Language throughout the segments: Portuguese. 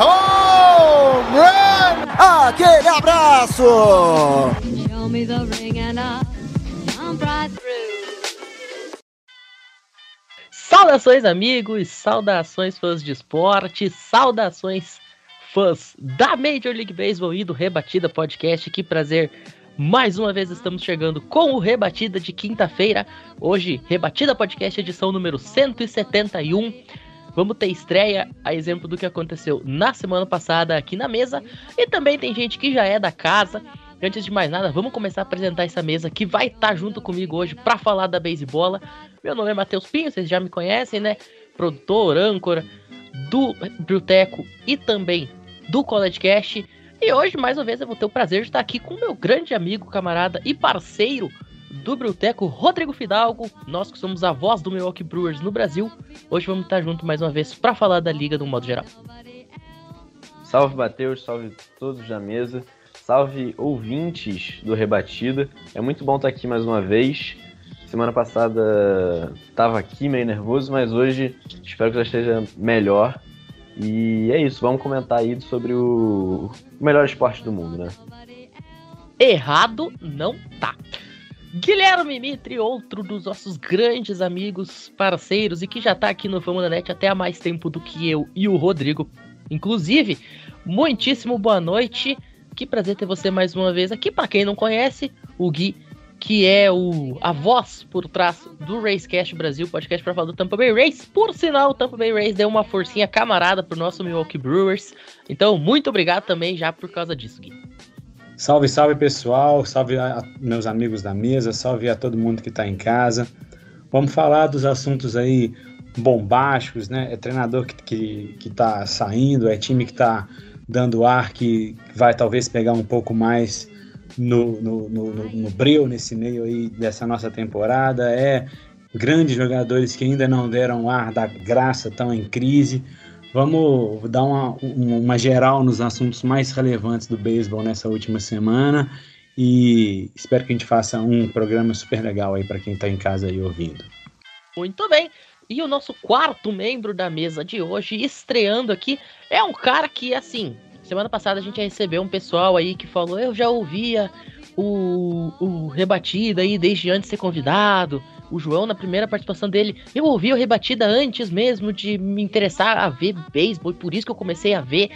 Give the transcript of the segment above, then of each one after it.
Home run! Aquele abraço. Saudações, amigos, saudações fãs de esporte, saudações fãs da Major League Baseball e do Rebatida Podcast. Que prazer! Mais uma vez estamos chegando com o Rebatida de quinta-feira. Hoje, Rebatida Podcast, edição número 171. Vamos ter estreia, a exemplo do que aconteceu na semana passada aqui na mesa. E também tem gente que já é da casa. Antes de mais nada, vamos começar a apresentar essa mesa que vai estar junto comigo hoje para falar da beisebola. Meu nome é Matheus Pinho, vocês já me conhecem, né? Produtor, âncora do Bruteco e também do College Cast. E hoje, mais uma vez, eu vou ter o prazer de estar aqui com meu grande amigo, camarada e parceiro do Bruteco, Rodrigo Fidalgo. Nós que somos a voz do Milwaukee Brewers no Brasil. Hoje vamos estar junto mais uma vez para falar da liga no modo geral. Salve Matheus, salve todos da mesa, salve ouvintes do Rebatida. É muito bom estar aqui mais uma vez. Semana passada estava aqui meio nervoso, mas hoje espero que já esteja melhor. E é isso, vamos comentar aí sobre o, o melhor esporte do mundo, né? Errado não tá. Guilherme Mitri, outro dos nossos grandes amigos, parceiros e que já tá aqui no Fama da Net até há mais tempo do que eu e o Rodrigo. Inclusive, muitíssimo boa noite. Que prazer ter você mais uma vez aqui. Para quem não conhece, o Gui, que é o, a voz por trás do Racecast Brasil, podcast para falar do Tampa Bay Race. Por sinal, o Tampa Bay Race deu uma forcinha camarada pro nosso Milwaukee Brewers. Então, muito obrigado também já por causa disso, Gui. Salve, salve pessoal, salve a, a meus amigos da mesa, salve a todo mundo que está em casa. Vamos falar dos assuntos aí bombásticos, né? É treinador que, que, que tá saindo, é time que tá dando ar, que vai talvez pegar um pouco mais no, no, no, no, no breu nesse meio aí dessa nossa temporada. É grandes jogadores que ainda não deram ar da graça, estão em crise. Vamos dar uma, uma geral nos assuntos mais relevantes do beisebol nessa última semana e espero que a gente faça um programa super legal aí para quem está em casa aí ouvindo. Muito bem. E o nosso quarto membro da mesa de hoje, estreando aqui, é um cara que, assim, semana passada a gente recebeu um pessoal aí que falou: eu já ouvia o, o Rebatida aí desde antes de ser convidado. O João, na primeira participação dele, eu ouvi o Rebatida antes mesmo de me interessar a ver beisebol, por isso que eu comecei a ver.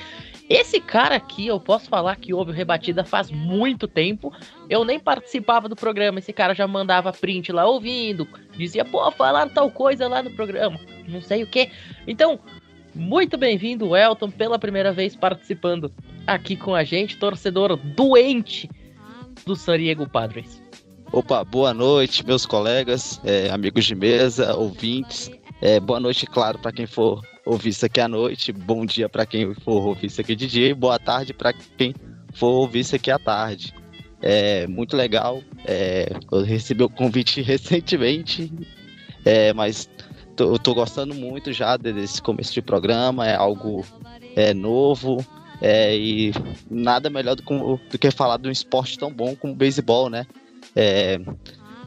Esse cara aqui, eu posso falar que houve o Rebatida faz muito tempo. Eu nem participava do programa, esse cara já mandava print lá ouvindo, dizia, pô, falaram tal coisa lá no programa, não sei o que. Então, muito bem-vindo, Elton, pela primeira vez participando aqui com a gente, torcedor doente do San Diego Padres. Opa, boa noite, meus colegas, é, amigos de mesa, ouvintes. É, boa noite, claro, para quem for ouvir isso aqui à noite. Bom dia para quem for ouvir isso aqui de dia. E boa tarde para quem for ouvir isso aqui à tarde. É muito legal. É, eu recebi o convite recentemente, é, mas tô, eu tô gostando muito já desse começo de programa. É algo é, novo. É, e nada melhor do, do que falar de um esporte tão bom como o beisebol, né? É,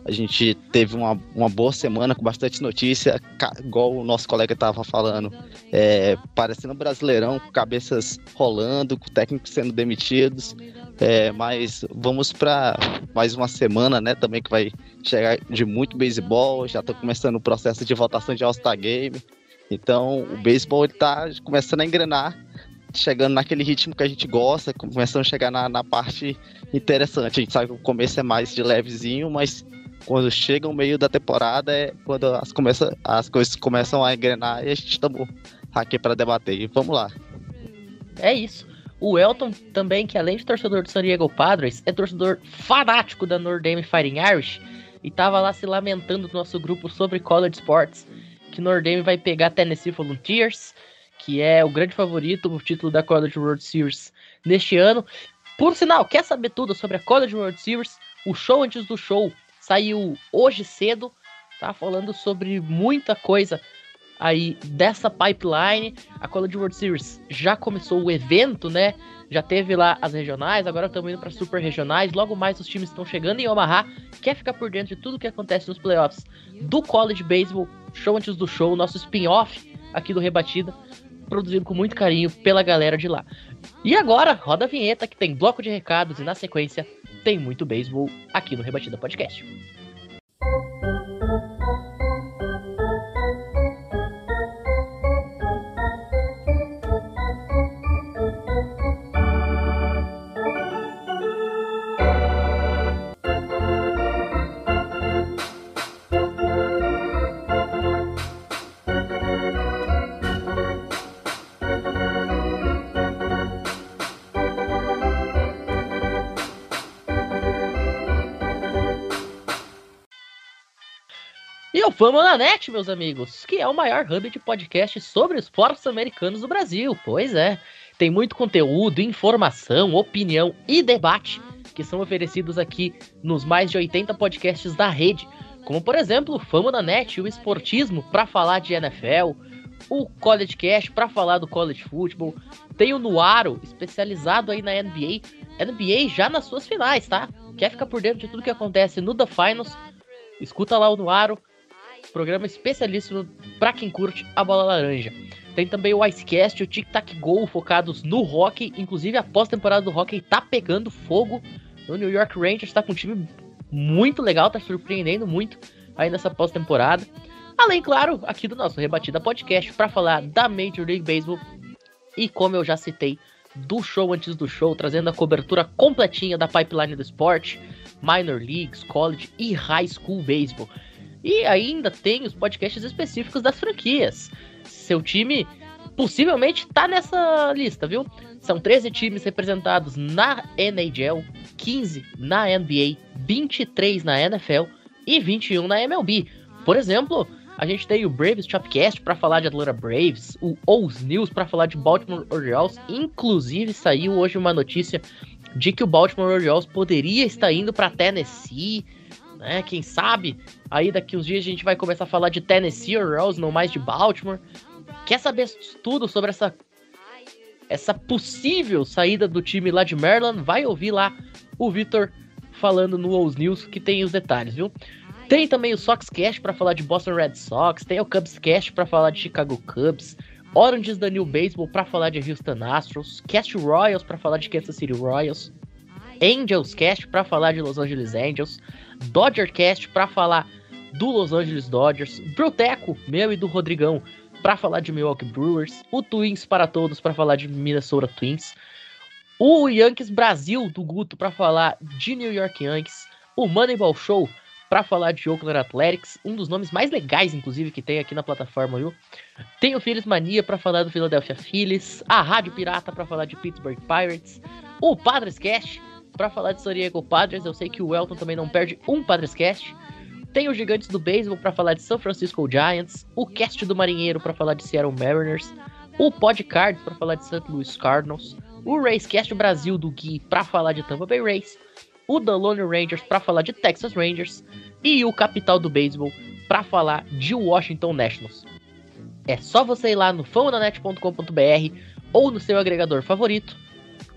a gente teve uma, uma boa semana com bastante notícia, igual o nosso colega estava falando, é, parecendo um brasileirão, com cabeças rolando, com técnicos sendo demitidos. É, mas vamos para mais uma semana, né? Também que vai chegar de muito beisebol. Já está começando o processo de votação de All-Star Game. Então o beisebol está começando a engrenar chegando naquele ritmo que a gente gosta, começando a chegar na, na parte interessante. A gente sabe que o começo é mais de levezinho, mas quando chega o meio da temporada é quando as, começa, as coisas começam a engrenar e a gente estamos aqui para debater. E vamos lá. É isso. O Elton também, que além de torcedor do San Diego Padres, é torcedor fanático da Notre Dame Fighting Irish e tava lá se lamentando no nosso grupo sobre college sports, que Notre Dame vai pegar Tennessee Volunteers, que é o grande favorito o título da College World Series neste ano. Por sinal, quer saber tudo sobre a College World Series? O show antes do show saiu hoje cedo, tá falando sobre muita coisa aí dessa pipeline. A College World Series já começou o evento, né? Já teve lá as regionais, agora estamos indo para super regionais. Logo mais os times estão chegando em Omaha. Quer ficar por dentro de tudo que acontece nos playoffs do College Baseball, show antes do show, nosso spin-off aqui do Rebatida, produzido com muito carinho pela galera de lá. E agora, roda a vinheta que tem bloco de recados e na sequência tem muito beisebol aqui no Rebatida Podcast. Fama na Net, meus amigos, que é o maior hub de podcast sobre esportes americanos do Brasil. Pois é, tem muito conteúdo, informação, opinião e debate que são oferecidos aqui nos mais de 80 podcasts da rede, como por exemplo Fama na Net, o Esportismo para falar de NFL, o College Cast para falar do college football, tem o Nuaro, especializado aí na NBA, NBA já nas suas finais, tá? Quer ficar por dentro de tudo que acontece no The Finals? Escuta lá o Nuaro, programa especialíssimo para quem curte a bola laranja. Tem também o Icecast o Tic Tac Go focados no hockey, inclusive a pós-temporada do hockey tá pegando fogo. O New York Rangers tá com um time muito legal, tá surpreendendo muito aí nessa pós-temporada. Além, claro, aqui do nosso Rebatida Podcast para falar da Major League Baseball e como eu já citei, do show antes do show, trazendo a cobertura completinha da pipeline do esporte, minor leagues, college e high school baseball. E ainda tem os podcasts específicos das franquias. Seu time possivelmente tá nessa lista, viu? São 13 times representados na NHL, 15 na NBA, 23 na NFL e 21 na MLB. Por exemplo, a gente tem o Braves Chopcast para falar de Atlanta Braves, o O's News para falar de Baltimore Orioles. Inclusive saiu hoje uma notícia de que o Baltimore Orioles poderia estar indo para Tennessee né? Quem sabe aí daqui uns dias a gente vai começar a falar de Tennessee Orioles, não mais de Baltimore. Quer saber tudo sobre essa essa possível saída do time lá de Maryland? Vai ouvir lá o Vitor falando no Ous News que tem os detalhes, viu? Tem também o Sox Cast para falar de Boston Red Sox, tem o Cubs Cast para falar de Chicago Cubs, Oranges da New Baseball para falar de Houston Astros, Cast Royals para falar de Kansas City Royals, Angels Cast para falar de Los Angeles Angels, Dodger Cast para falar do Los Angeles Dodgers, Broteco, meu e do Rodrigão, para falar de Milwaukee Brewers, o Twins para todos para falar de Minnesota Twins, o Yankees Brasil do Guto para falar de New York Yankees, o Moneyball Show para falar de Oakland Athletics, um dos nomes mais legais, inclusive, que tem aqui na plataforma, viu? Tem o Phillies Mania para falar do Philadelphia Phillies, a Rádio Pirata para falar de Pittsburgh Pirates, o Padres Cast para falar de San Diego Padres. Eu sei que o Elton também não perde um Padres Cast. Tem os Gigantes do Beisebol para falar de São Francisco Giants, o Cast do Marinheiro para falar de Seattle Mariners, o Podcards para falar de St. Louis Cardinals, o Racecast Brasil do Gui para falar de Tampa Bay Rays, o The Lone Rangers para falar de Texas Rangers e o Capital do Beisebol para falar de Washington Nationals. É só você ir lá no famadanet.com.br ou no seu agregador favorito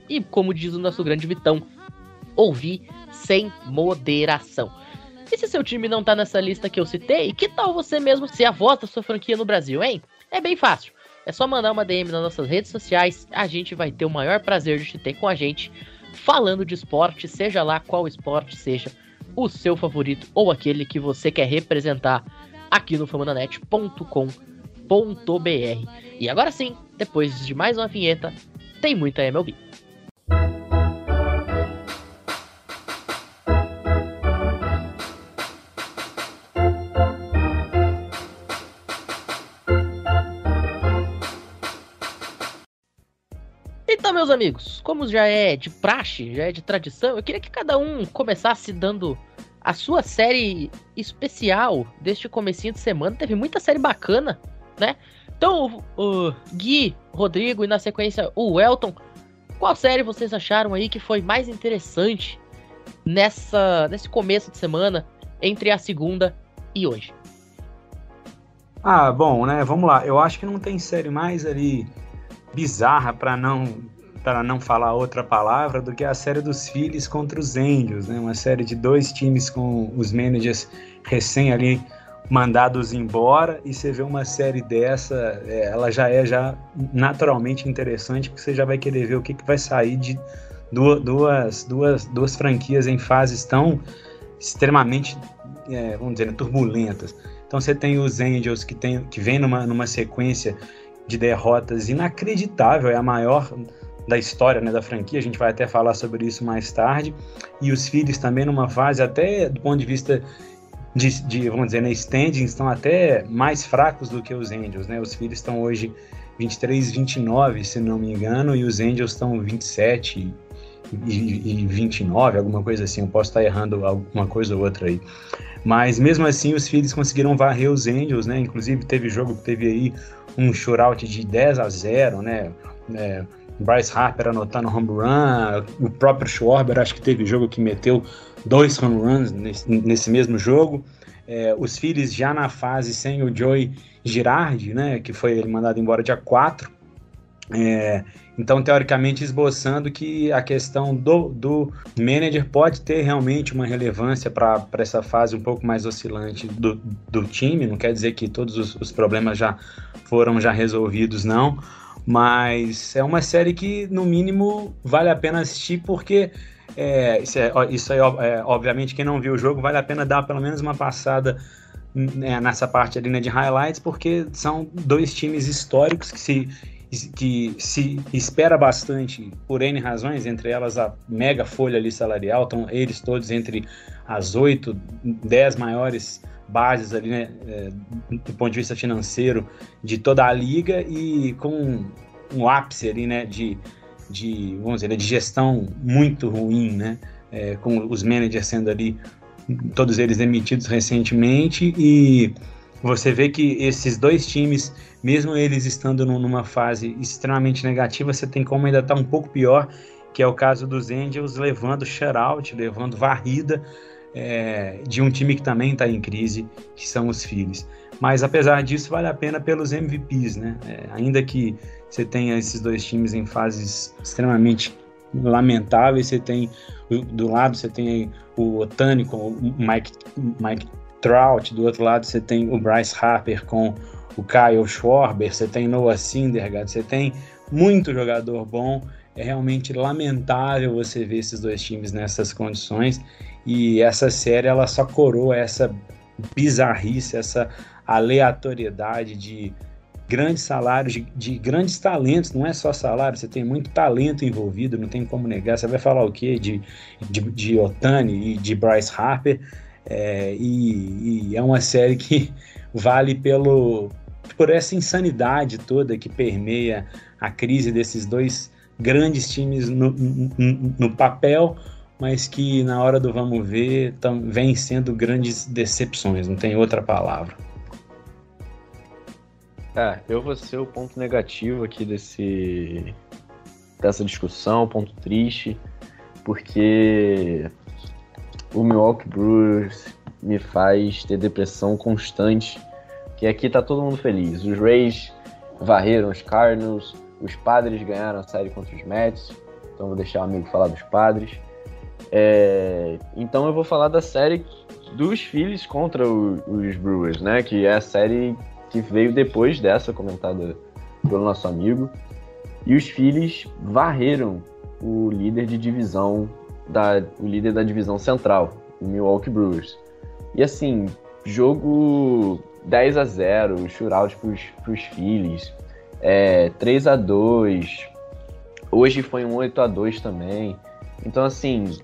e, como diz o nosso grande Vitão, ouvir sem moderação. E se seu time não tá nessa lista que eu citei, que tal você mesmo ser a voz da sua franquia no Brasil, hein? É bem fácil. É só mandar uma DM nas nossas redes sociais, a gente vai ter o maior prazer de te ter com a gente, falando de esporte, seja lá qual esporte seja o seu favorito ou aquele que você quer representar aqui no famananet.com.br. E agora sim, depois de mais uma vinheta, tem muita MLB. Meus amigos, como já é de praxe, já é de tradição, eu queria que cada um começasse dando a sua série especial deste comecinho de semana. Teve muita série bacana né? Então, o, o Gui, Rodrigo e na sequência o Elton, qual série vocês acharam aí que foi mais interessante nessa nesse começo de semana entre a segunda e hoje? Ah, bom, né? Vamos lá. Eu acho que não tem série mais ali bizarra para não para não falar outra palavra do que a série dos Phillies contra os Angels, né? Uma série de dois times com os managers recém ali mandados embora e você vê uma série dessa, é, ela já é já naturalmente interessante porque você já vai querer ver o que, que vai sair de duas, duas, duas franquias em fases tão extremamente, é, vamos dizer, turbulentas. Então você tem os Angels que, tem, que vem numa, numa sequência de derrotas inacreditável, é a maior da história né, da franquia, a gente vai até falar sobre isso mais tarde, e os Phillies também numa fase até do ponto de vista de, de vamos dizer, né, standings estão até mais fracos do que os Angels, né, os Phillies estão hoje 23, 29, se não me engano, e os Angels estão 27 e, e 29, alguma coisa assim, eu posso estar errando alguma coisa ou outra aí. Mas mesmo assim, os Phillies conseguiram varrer os Angels, né? Inclusive teve jogo que teve aí um shootout de 10 a 0, né? É, Bryce Harper anotando home run, o próprio Schwarber acho que teve jogo que meteu dois home runs nesse, nesse mesmo jogo. É, os Phillies já na fase sem o Joey Girardi, né, que foi mandado embora dia 4. É, então, teoricamente, esboçando que a questão do, do manager pode ter realmente uma relevância para essa fase um pouco mais oscilante do, do time. Não quer dizer que todos os, os problemas já foram já resolvidos, não mas é uma série que, no mínimo, vale a pena assistir porque. É, isso, é, isso aí, é, obviamente, quem não viu o jogo, vale a pena dar pelo menos uma passada né, nessa parte ali né, de highlights, porque são dois times históricos que se, que se espera bastante por N razões, entre elas a mega folha ali salarial, estão eles todos entre as oito, dez maiores bases ali, né, é, do ponto de vista financeiro de toda a liga e com um ápice ali, né, de, de vamos dizer, de gestão muito ruim, né, é, com os managers sendo ali todos eles demitidos recentemente e você vê que esses dois times, mesmo eles estando numa fase extremamente negativa, você tem como ainda estar tá um pouco pior, que é o caso dos Angels levando shutout, levando varrida é, de um time que também está em crise, que são os Phillies. Mas apesar disso, vale a pena pelos MVPs, né? É, ainda que você tenha esses dois times em fases extremamente lamentáveis, você tem do lado você tem o Otani com o Mike, Mike Trout, do outro lado você tem o Bryce Harper com o Kyle Schwarber, você tem Noah Syndergaard, você tem muito jogador bom. É realmente lamentável você ver esses dois times nessas condições e essa série ela só coroa essa bizarrice, essa aleatoriedade de grandes salários, de, de, grandes talentos, não é só salário, você tem muito talento envolvido, não tem como negar. Você vai falar o quê de, de, de Otani e de Bryce Harper, é, e, e, é uma série que vale pelo, por essa insanidade toda que permeia a crise desses dois grandes times no, no, no papel, mas que na hora do vamos ver vem sendo grandes decepções, não tem outra palavra. É, eu vou ser o ponto negativo aqui desse dessa discussão, ponto triste, porque o Milwaukee Brewers me faz ter depressão constante, que aqui tá todo mundo feliz. Os Rays varreram os Cardinals, os Padres ganharam a série contra os Mets, então vou deixar o amigo falar dos Padres. É, então eu vou falar da série dos Phillies contra o, os Brewers, né? Que é a série que veio depois dessa, comentada pelo nosso amigo. E os Phillies varreram o líder de divisão, da, o líder da divisão central, o Milwaukee Brewers. E assim, jogo 10 a 0 shootout pros, pros Phillies, é, 3 a 2 Hoje foi um 8 a 2 também. Então, assim,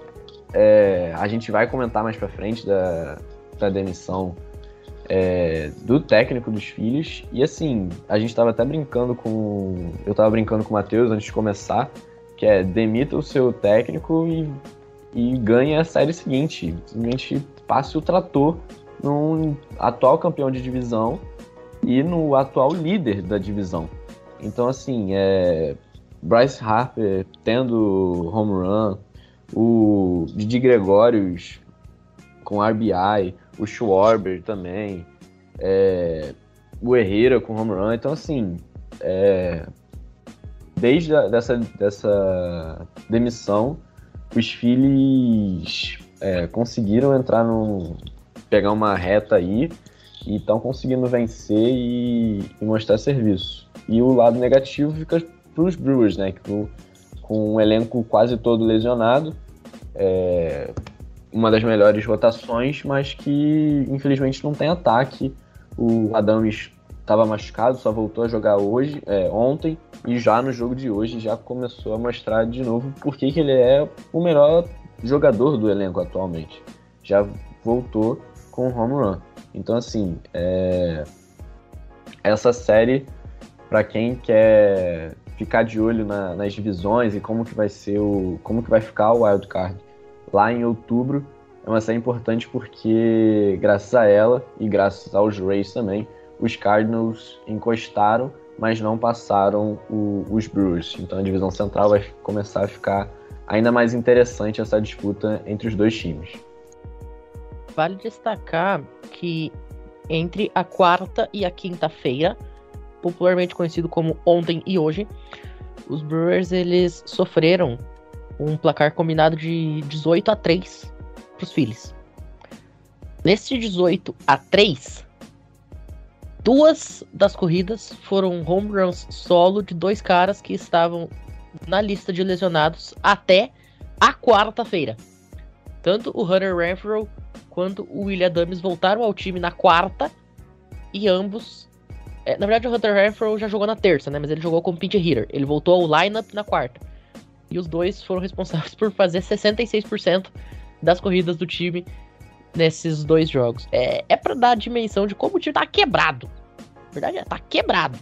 é, a gente vai comentar mais pra frente da, da demissão é, do técnico dos filhos. E assim, a gente tava até brincando com. Eu tava brincando com o Matheus antes de começar, que é demita o seu técnico e, e ganha a série seguinte. Simplesmente passe o trator num atual campeão de divisão e no atual líder da divisão. Então, assim, é, Bryce Harper tendo home run, o Didi Gregórios com RBI, o Schwarber também, é, o Herrera com home run. Então, assim, é, desde a, dessa, dessa demissão, os Phillies é, conseguiram entrar no. pegar uma reta aí e estão conseguindo vencer e, e, mostrar serviço. E o lado negativo fica para os Brewers, né? Que com um elenco quase todo lesionado, é, uma das melhores rotações, mas que infelizmente não tem ataque. O Adams estava machucado, só voltou a jogar hoje, é, ontem, e já no jogo de hoje já começou a mostrar de novo por que ele é o melhor jogador do elenco atualmente. Já voltou com home run. Então, assim, é... essa série, para quem quer ficar de olho na, nas divisões e como que vai ser o, como que vai ficar o wild card lá em outubro, é uma série importante porque graças a ela e graças aos Rays também, os Cardinals encostaram, mas não passaram o, os Brewers. Então a divisão central vai começar a ficar ainda mais interessante essa disputa entre os dois times. Vale destacar que entre a quarta e a quinta-feira, popularmente conhecido como ontem e hoje, os Brewers eles sofreram um placar combinado de 18 a 3 para os Phillies. Nesse 18 a 3, Duas das corridas foram home runs solo de dois caras que estavam na lista de lesionados até a quarta-feira. Tanto o Hunter Renfro quanto o William Adams voltaram ao time na quarta e ambos. É, na verdade, o Hunter Renfro já jogou na terça, né? Mas ele jogou como pinch hitter. Ele voltou ao lineup na quarta. E os dois foram responsáveis por fazer 66% das corridas do time nesses dois jogos. É, é para dar a dimensão de como o time tá quebrado. Na verdade, é, tá quebrado.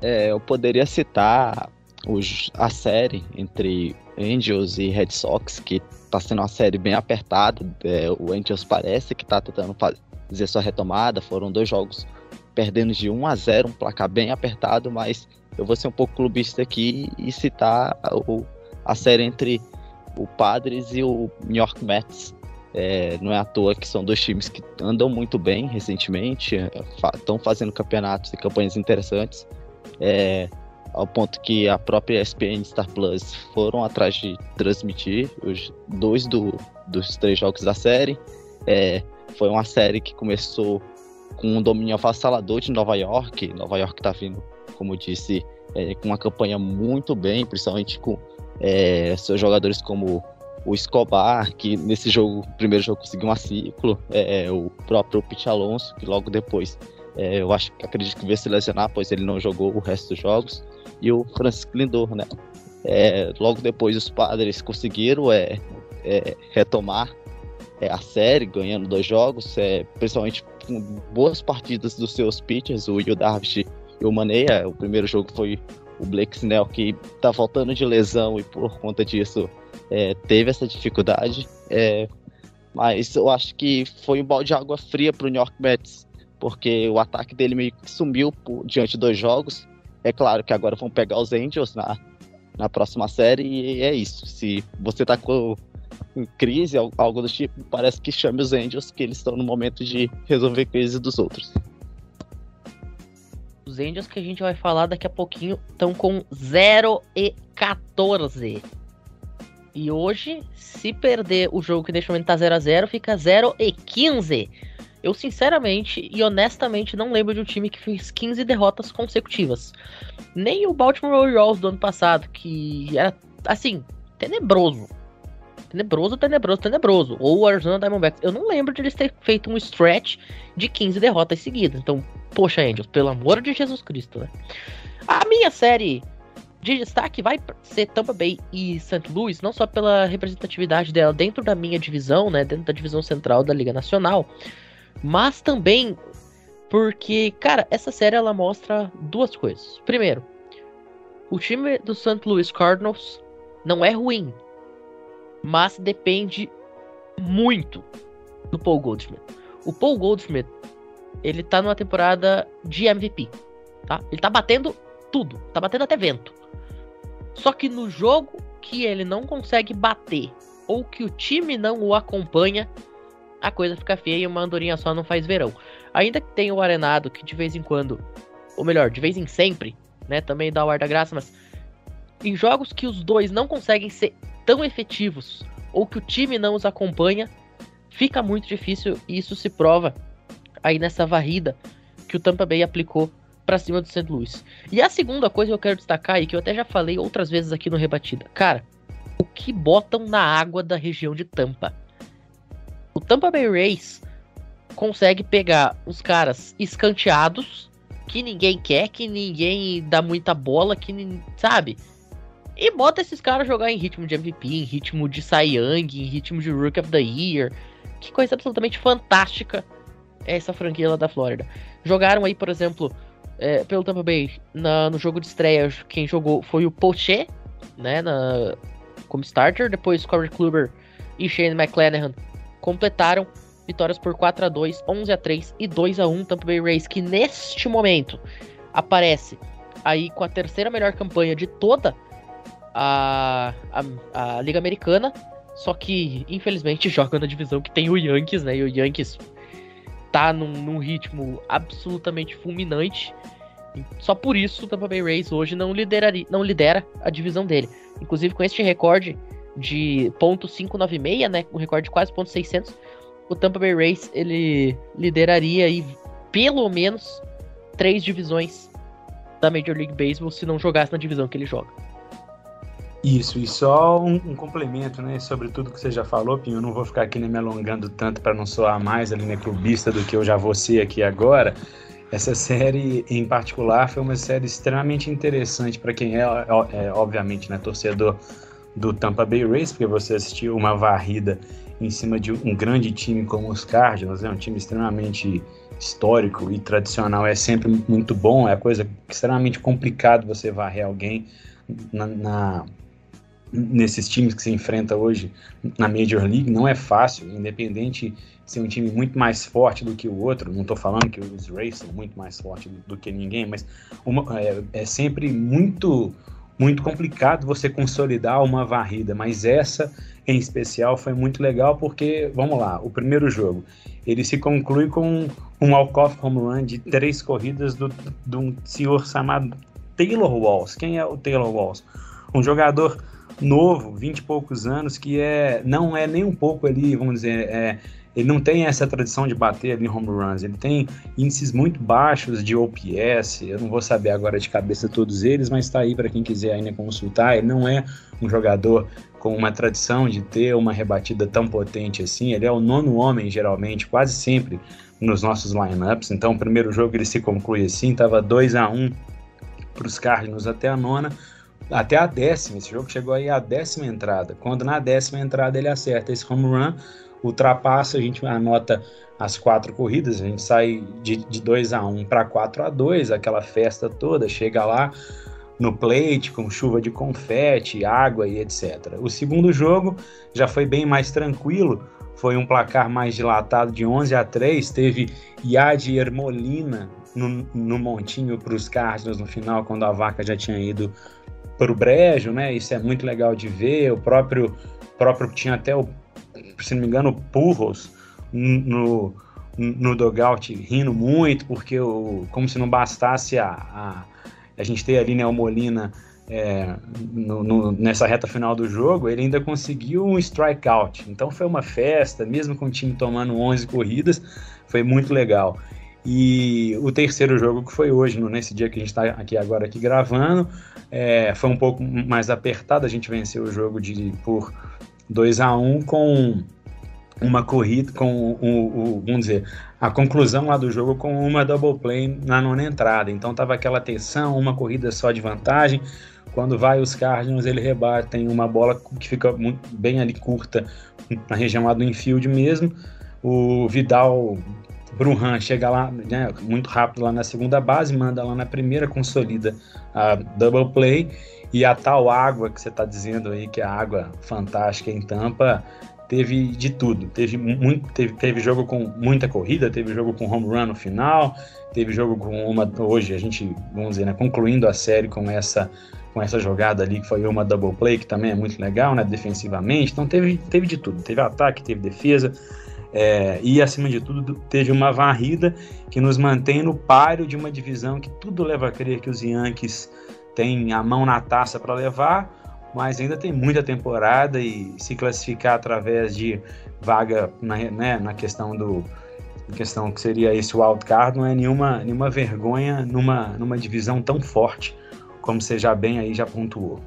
É, eu poderia citar os, a série entre Angels e Red Sox, que tá sendo uma série bem apertada. É, o Angels parece que tá tentando fazer sua retomada. Foram dois jogos perdendo de 1 a 0 um placar bem apertado, mas eu vou ser um pouco clubista aqui e citar o, a série entre o Padres e o New York Mets, é, não é à toa que são dois times que andam muito bem recentemente, estão fa fazendo campeonatos e campanhas interessantes, é, ao ponto que a própria ESPN Star Plus foram atrás de transmitir os dois do, dos três jogos da série. É, foi uma série que começou com um domínio avassalador de Nova York. Nova York está vindo, como disse, é, com uma campanha muito bem, principalmente com é, seus jogadores como o Escobar, que nesse jogo, primeiro jogo conseguiu um ciclo, é, é, o próprio Pete Alonso, que logo depois é, eu acho acredito que veio se lesionar, pois ele não jogou o resto dos jogos, e o Francisco Lindor, né? É, logo depois os padres conseguiram é, é retomar a série, ganhando dois jogos, principalmente boas partidas dos seus pitchers, o Yu Darvish e o Maneia. O primeiro jogo foi o Blake Snell, que tá voltando de lesão e por conta disso é, teve essa dificuldade. É, mas eu acho que foi um balde de água fria para o New York Mets, porque o ataque dele meio que sumiu por, diante dos jogos. É claro que agora vão pegar os Angels na, na próxima série e é isso. Se você tá com em crise, algo do tipo, parece que chame os Angels, que eles estão no momento de resolver crise dos outros. Os Angels que a gente vai falar daqui a pouquinho estão com 0 e 14. E hoje, se perder o jogo que neste momento tá 0 a 0 fica 0 e 15. Eu sinceramente e honestamente não lembro de um time que fez 15 derrotas consecutivas. Nem o Baltimore Orioles do ano passado, que era assim, tenebroso. Tenebroso, tenebroso, tenebroso. Ou Arizona Diamondbacks. Eu não lembro de eles terem feito um stretch de 15 derrotas seguidas. Então, poxa, Angels, pelo amor de Jesus Cristo, né? A minha série de destaque vai ser Tampa Bay e St. Louis, não só pela representatividade dela dentro da minha divisão, né, dentro da divisão central da Liga Nacional, mas também porque, cara, essa série ela mostra duas coisas. Primeiro, o time do St. Louis Cardinals não é ruim, mas depende muito do Paul Goldschmidt. O Paul Goldschmidt ele tá numa temporada de MVP, tá? Ele tá batendo tudo, tá batendo até vento. Só que no jogo que ele não consegue bater ou que o time não o acompanha, a coisa fica feia e uma andorinha só não faz verão. Ainda que tenha o Arenado que de vez em quando, ou melhor, de vez em sempre, né, também dá o ar da graça, mas em jogos que os dois não conseguem ser tão efetivos ou que o time não os acompanha, fica muito difícil e isso se prova aí nessa varrida que o Tampa Bay aplicou para cima do St. Louis. E a segunda coisa que eu quero destacar e que eu até já falei outras vezes aqui no Rebatida. Cara, o que botam na água da região de Tampa? O Tampa Bay Rays consegue pegar os caras escanteados que ninguém quer, que ninguém dá muita bola, que sabe? E bota esses caras jogar em ritmo de MVP, em ritmo de Cy Young, em ritmo de Rookie of the Year. Que coisa absolutamente fantástica essa franquia lá da Flórida. Jogaram aí, por exemplo, é, pelo Tampa Bay na, no jogo de estreia, quem jogou foi o Poche, né, na, como starter. Depois Corey Kluber e Shane McClanahan completaram vitórias por 4 a 2 11 a 3 e 2 a 1 Tampa Bay Rays, que neste momento aparece aí com a terceira melhor campanha de toda a, a, a Liga Americana, só que infelizmente joga na divisão que tem o Yankees, né? E o Yankees tá num, num ritmo absolutamente fulminante. Só por isso o Tampa Bay Rays hoje não, lideraria, não lidera a divisão dele. Inclusive com este recorde de ponto .596, né, um recorde de quase ponto .600, o Tampa Bay Rays ele lideraria aí pelo menos três divisões da Major League Baseball se não jogasse na divisão que ele joga. Isso, e só um, um, complemento, né, sobre tudo que você já falou, Pinho, eu não vou ficar aqui né, me alongando tanto para não soar mais ali, né, clubista do que eu já vou ser aqui agora. Essa série em particular foi uma série extremamente interessante para quem é, é, obviamente, né, torcedor do Tampa Bay Rays, porque você assistiu uma varrida em cima de um grande time como os Cardinals, é né, um time extremamente histórico e tradicional, é sempre muito bom, é coisa extremamente complicado você varrer alguém na, na nesses times que se enfrenta hoje na Major League não é fácil, independente de ser um time muito mais forte do que o outro. Não estou falando que os Rays são muito mais fortes do, que ninguém, mas uma, é, é, sempre muito muito complicado você consolidar uma varrida. Mas essa em especial foi muito legal porque vamos lá, o primeiro jogo ele se conclui com um walk-off home run de três corridas do, de um senhor chamado Taylor Walls. Quem é o Taylor Walls? Um jogador novo, 20 e poucos anos, que é não é nem um pouco ali, vamos dizer, é, ele não tem essa tradição de bater ali home runs, ele tem índices muito baixos de OPS, eu não vou saber agora de cabeça todos eles, mas está aí para quem quiser ainda consultar, ele não é um jogador com uma tradição de ter uma rebatida tão potente assim, ele é o nono homem geralmente, quase sempre nos nossos lineups, então o primeiro jogo ele se conclui assim, estava 2 a 1 um para os Cardinals até a nona, até a décima. Esse jogo chegou aí à décima entrada. Quando na décima entrada ele acerta esse home run, ultrapassa, a gente anota as quatro corridas, a gente sai de, de 2 a 1 um para 4 a 2 aquela festa toda, chega lá no plate com chuva de confete, água e etc. O segundo jogo já foi bem mais tranquilo, foi um placar mais dilatado de 11 a 3, teve Yadier Molina no, no montinho para os Cardinals no final, quando a vaca já tinha ido para o brejo, né? Isso é muito legal de ver. O próprio, próprio tinha até o, se não me engano, o Purros no, no dogout rindo muito, porque o, como se não bastasse a, a, a gente ter ali né, o Molina é, no, no, nessa reta final do jogo, ele ainda conseguiu um strikeout. Então foi uma festa, mesmo com o time tomando 11 corridas, foi muito legal. E o terceiro jogo que foi hoje, nesse dia que a gente está aqui agora aqui gravando, é, foi um pouco mais apertado. A gente venceu o jogo de por 2 a 1 um, com uma corrida, com o, o, vamos dizer, a conclusão lá do jogo com uma double play na nona entrada. Então tava aquela tensão, uma corrida só de vantagem. Quando vai os Cardinals, ele rebatem uma bola que fica muito, bem ali curta na região lá do infield mesmo. O Vidal Bruhan chega lá né, muito rápido lá na segunda base, manda lá na primeira, consolida a double play e a tal água que você está dizendo aí, que é a água fantástica em Tampa, teve de tudo. Teve, muito, teve, teve jogo com muita corrida, teve jogo com home run no final, teve jogo com uma. Hoje a gente, vamos dizer, né, concluindo a série com essa com essa jogada ali que foi uma double play, que também é muito legal, né, defensivamente. Então teve, teve de tudo, teve ataque, teve defesa. É, e acima de tudo teve uma varrida que nos mantém no páreo de uma divisão que tudo leva a crer que os Yankees têm a mão na taça para levar, mas ainda tem muita temporada e se classificar através de vaga na, né, na questão do questão que seria esse wildcard não é nenhuma, nenhuma vergonha numa, numa divisão tão forte como você já bem aí já pontuou.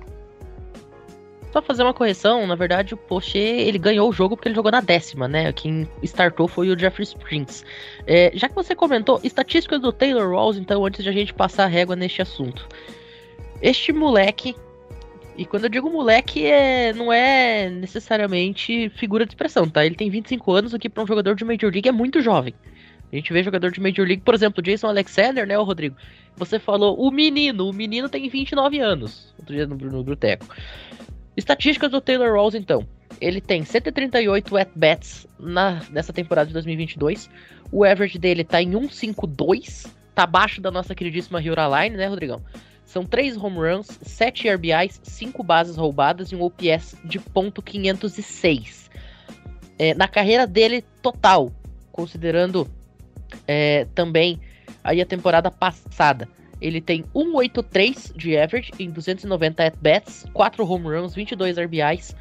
Só fazer uma correção, na verdade o Poche ele ganhou o jogo porque ele jogou na décima, né? Quem startou foi o Jeffrey Springs. É, já que você comentou, estatísticas do Taylor Rawls, então antes de a gente passar a régua neste assunto. Este moleque, e quando eu digo moleque, é, não é necessariamente figura de expressão, tá? Ele tem 25 anos, o que para um jogador de Major League é muito jovem. A gente vê jogador de Major League, por exemplo, Jason Alexander, né, o Rodrigo? Você falou o menino, o menino tem 29 anos, outro dia no, no Bruteco. Estatísticas do Taylor Rawls, então. Ele tem 138 at-bats nessa temporada de 2022. O average dele tá em 152, tá abaixo da nossa queridíssima Hura Line, né, Rodrigão? São 3 home runs, 7 RBIs, 5 bases roubadas e um OPS de ponto .506. É, na carreira dele total, considerando é, também aí a temporada passada. Ele tem 183 de average em 290 at-bats, 4 home runs, 22 RBIs,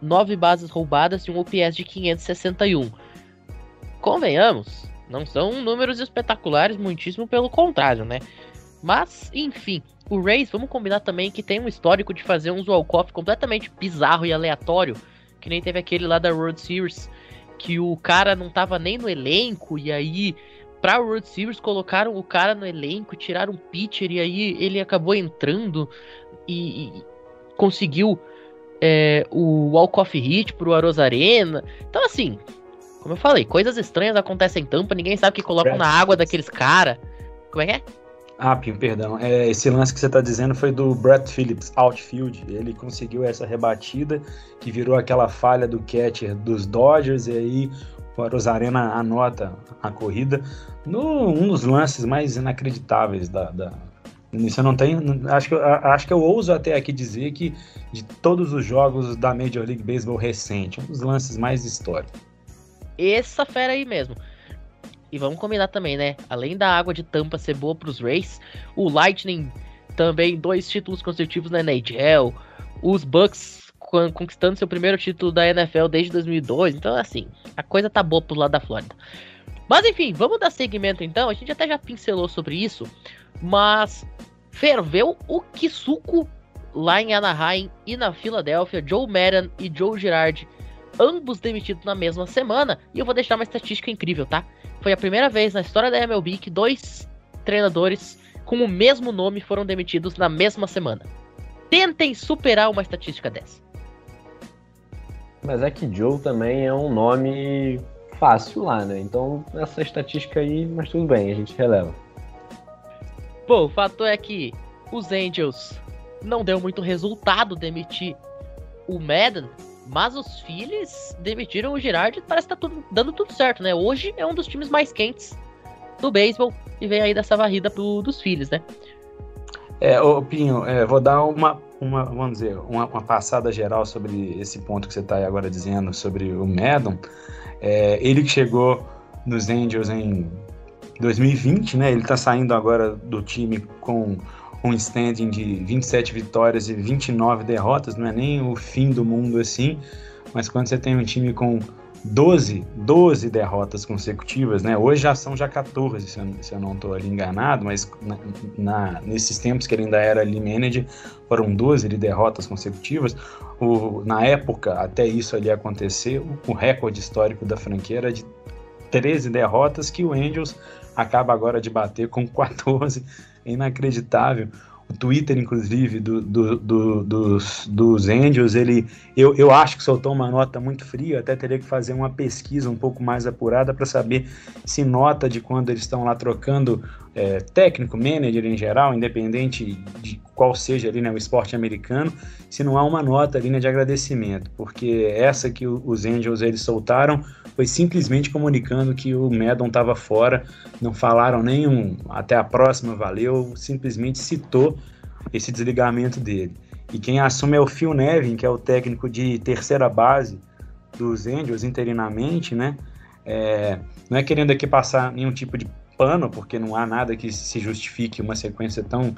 9 bases roubadas e um OPS de 561. Convenhamos, não são números espetaculares, muitíssimo pelo contrário, né? Mas, enfim, o Rays, vamos combinar também que tem um histórico de fazer uns walk-off completamente bizarro e aleatório, que nem teve aquele lá da World Series, que o cara não tava nem no elenco e aí pra World Series colocaram o cara no elenco, tiraram o pitcher e aí ele acabou entrando e, e conseguiu é, o walk-off hit pro Arena. Então assim, como eu falei, coisas estranhas acontecem em Tampa, ninguém sabe que colocam na água daqueles cara. Como é que é? Ah, Pim, perdão. É, esse lance que você está dizendo foi do Brett Phillips, outfield. Ele conseguiu essa rebatida que virou aquela falha do catcher dos Dodgers e aí o Rosarena anota a corrida no um dos lances mais inacreditáveis da, da não tenho. Acho que, acho que eu ouso até aqui dizer que de todos os jogos da Major League Baseball recente, um dos lances mais históricos. Essa fera aí mesmo. E vamos combinar também, né? Além da água de tampa ser boa para os Rays, o Lightning também dois títulos consecutivos na NHL, os Bucks conquistando seu primeiro título da NFL desde 2002. Então, assim, a coisa tá boa pro lado da Flórida. Mas enfim, vamos dar seguimento então. A gente até já pincelou sobre isso, mas ferveu o Kisuko lá em Anaheim e na Filadélfia. Joe Madden e Joe Girardi, ambos demitidos na mesma semana. E eu vou deixar uma estatística incrível, tá? Foi a primeira vez na história da MLB que dois treinadores com o mesmo nome foram demitidos na mesma semana. Tentem superar uma estatística dessa. Mas é que Joe também é um nome fácil lá, né? Então essa estatística aí, mas tudo bem, a gente releva. Bom, o fato é que os Angels não deu muito resultado demitir o Madden mas os Phillies demitiram o Girardi e parece que tá tudo, dando tudo certo, né? Hoje é um dos times mais quentes do beisebol e vem aí dessa varrida pro, dos Phillies, né? É, ô Pinho, é, vou dar uma, uma, vamos dizer, uma, uma, passada geral sobre esse ponto que você está agora dizendo sobre o Madden. É, ele que chegou nos Angels em 2020, né? Ele está saindo agora do time com um standing de 27 vitórias e 29 derrotas, não é nem o fim do mundo assim, mas quando você tem um time com 12, 12 derrotas consecutivas, né? Hoje já são já 14, se eu, se eu não estou ali enganado, mas na, na, nesses tempos que ele ainda era ali manager, foram 12 de derrotas consecutivas. O, na época, até isso ali acontecer, o, o recorde histórico da franquia era de 13 derrotas que o Angels acaba agora de bater com 14 inacreditável. Twitter, inclusive, do, do, do, dos, dos Angels, ele, eu, eu acho que soltou uma nota muito fria, até teria que fazer uma pesquisa um pouco mais apurada para saber se nota de quando eles estão lá trocando é, técnico, manager em geral, independente de qual seja ali né, o esporte americano, se não há uma nota ali né, de agradecimento, porque essa que os Angels eles soltaram foi simplesmente comunicando que o Medon estava fora, não falaram nenhum até a próxima, valeu, simplesmente citou esse desligamento dele. E quem assume é o Phil Nevin, que é o técnico de terceira base dos Angels interinamente, né? É, não é querendo aqui passar nenhum tipo de pano, porque não há nada que se justifique uma sequência tão,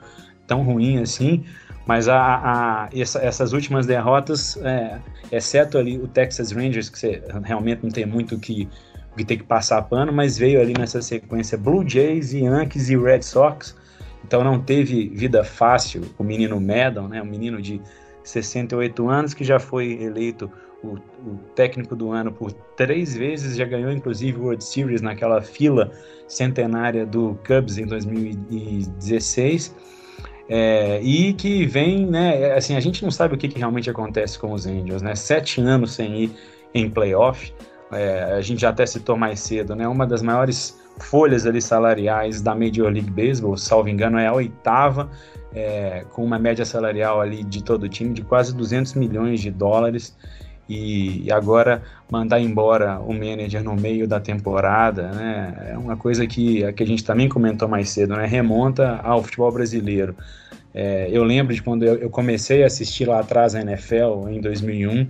tão ruim assim, mas a, a essa, essas últimas derrotas, é, exceto ali o Texas Rangers, que você realmente não tem muito que que ter que passar pano, mas veio ali nessa sequência Blue Jays, Yankees e Red Sox, então não teve vida fácil o menino Madden, né, um menino de 68 anos que já foi eleito o, o, técnico do ano por três vezes, já ganhou inclusive o World Series naquela fila centenária do Cubs em 2016 é, e que vem, né? Assim, a gente não sabe o que, que, realmente acontece com os Angels, né? Sete anos sem ir em playoff. É, a gente já até citou mais cedo, né? Uma das maiores folhas ali salariais da Major League Baseball, salvo engano, é a oitava, é, com uma média salarial ali de todo o time de quase 200 milhões de dólares. E, e agora mandar embora o manager no meio da temporada, né? É uma coisa que, que a gente também comentou mais cedo, né? Remonta ao futebol brasileiro. É, eu lembro de quando eu, comecei a assistir lá atrás a NFL, em 2001,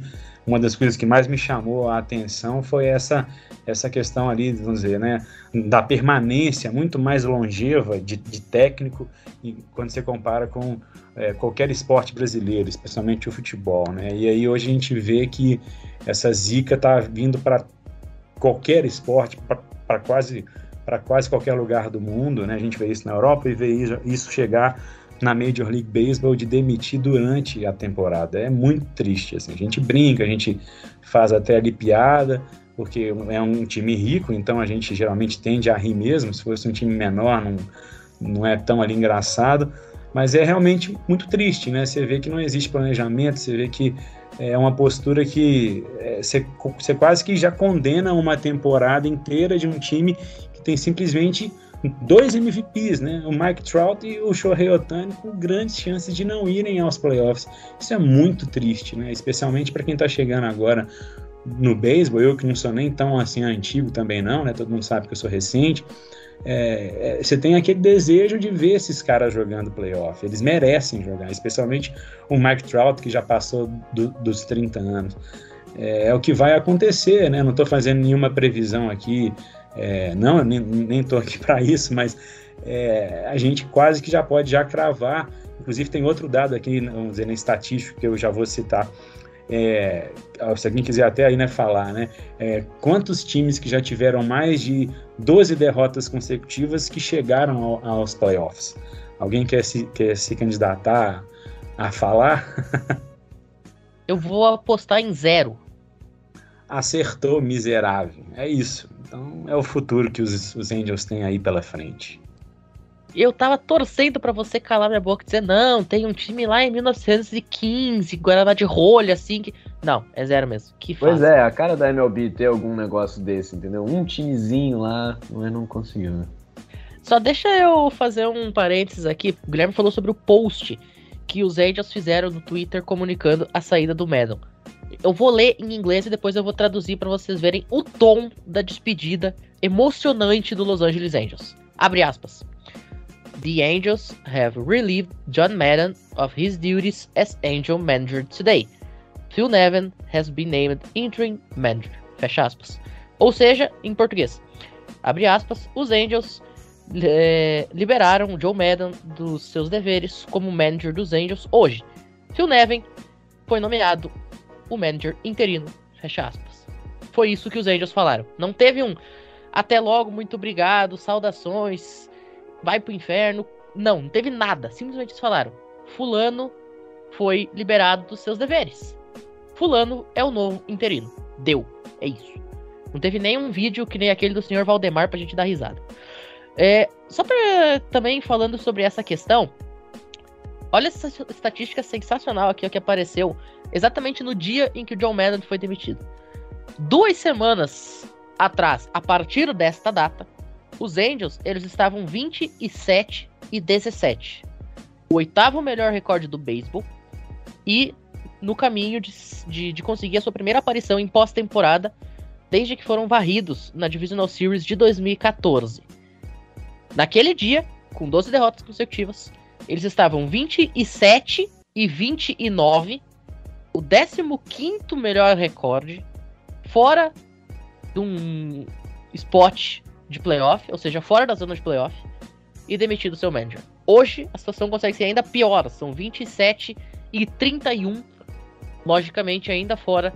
uma das coisas que mais me chamou a atenção foi essa, essa questão ali, vamos dizer, né, da permanência muito mais longeva de, de técnico quando você compara com é, qualquer esporte brasileiro, especialmente o futebol, né? E aí hoje a gente vê que essa zica está vindo para qualquer esporte, para quase para quase qualquer lugar do mundo, né? A gente vê isso na Europa e vê isso chegar na Major League Baseball de demitir durante a temporada. É muito triste, assim. A gente brinca, a gente faz até ali piada, porque é um time rico, então a gente geralmente tende a rir mesmo. Se fosse um time menor, não, não é tão ali engraçado. Mas é realmente muito triste, né? Você vê que não existe planejamento, você vê que é uma postura que é, você, você quase que já condena uma temporada inteira de um time que tem simplesmente dois MVPs, né? O Mike Trout e o Shohei Otani com grandes chances de não irem aos playoffs. Isso é muito triste, né? Especialmente para quem está chegando agora no beisebol, eu que não sou nem tão assim antigo também não, né? Todo mundo sabe que eu sou recente. É, é, você tem aquele desejo de ver esses caras jogando playoff. Eles merecem jogar, especialmente o Mike Trout, que já passou do, dos 30 anos. É, é, o que vai acontecer, né? Não estou fazendo nenhuma previsão aqui é, não, nem estou aqui para isso, mas é, a gente quase que já pode já cravar. Inclusive tem outro dado aqui, vamos dizer, na estatística que eu já vou citar. É, se alguém quiser até aí né, falar, né? É, quantos times que já tiveram mais de 12 derrotas consecutivas que chegaram ao, aos playoffs? Alguém quer se, quer se candidatar a falar? eu vou apostar em zero. Acertou, miserável. É isso. Então é o futuro que os, os Angels têm aí pela frente. Eu tava torcendo para você calar minha boca e dizer, não, tem um time lá em 1915, Guaraná de rolha, assim. Que... Não, é zero mesmo. Que pois é, a cara da MLB ter algum negócio desse, entendeu? Um timezinho lá, mas não conseguiu, né? Só deixa eu fazer um parênteses aqui. O Guilherme falou sobre o post que os Angels fizeram no Twitter comunicando a saída do Madden. Eu vou ler em inglês e depois eu vou traduzir para vocês verem o tom da despedida emocionante do Los Angeles Angels. Abre aspas. The Angels have relieved John Madden of his duties as Angel manager today. Phil Nevin has been named interim manager. Fecha aspas. Ou seja, em português, abre aspas, os Angels é, liberaram Joe Madden dos seus deveres como manager dos Angels hoje. Phil Nevin foi nomeado o manager interino. Fecha aspas. Foi isso que os Angels falaram. Não teve um até logo, muito obrigado, saudações, vai pro inferno. Não, não teve nada. Simplesmente eles falaram: Fulano foi liberado dos seus deveres. Fulano é o novo interino. Deu. É isso. Não teve nenhum vídeo que nem aquele do senhor Valdemar pra gente dar risada. É, só pra também falando sobre essa questão, olha essa estatística sensacional aqui ó, que apareceu exatamente no dia em que o John Madden foi demitido. Duas semanas atrás, a partir desta data, os Angels eles estavam 27 e 17. O oitavo melhor recorde do beisebol e no caminho de, de, de conseguir a sua primeira aparição em pós-temporada desde que foram varridos na Divisional Series de 2014. Naquele dia, com 12 derrotas consecutivas, eles estavam 27 e 29, o 15 melhor recorde, fora de um spot de playoff, ou seja, fora da zona de playoff, e demitido seu manager. Hoje a situação consegue ser ainda pior, são 27 e 31, logicamente ainda fora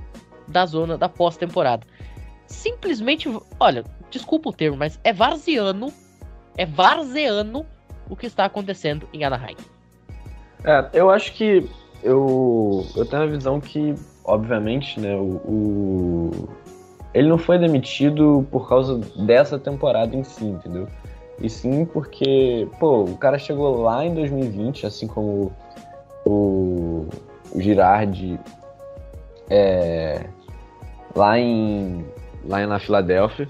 da zona da pós-temporada. Simplesmente, olha, desculpa o termo, mas é varziano, é varzeano o que está acontecendo em Anaheim. É, eu acho que eu, eu tenho a visão que, obviamente, né, o, o, ele não foi demitido por causa dessa temporada em si, entendeu? E sim porque, pô, o cara chegou lá em 2020, assim como o, o Girardi é, lá em lá na Filadélfia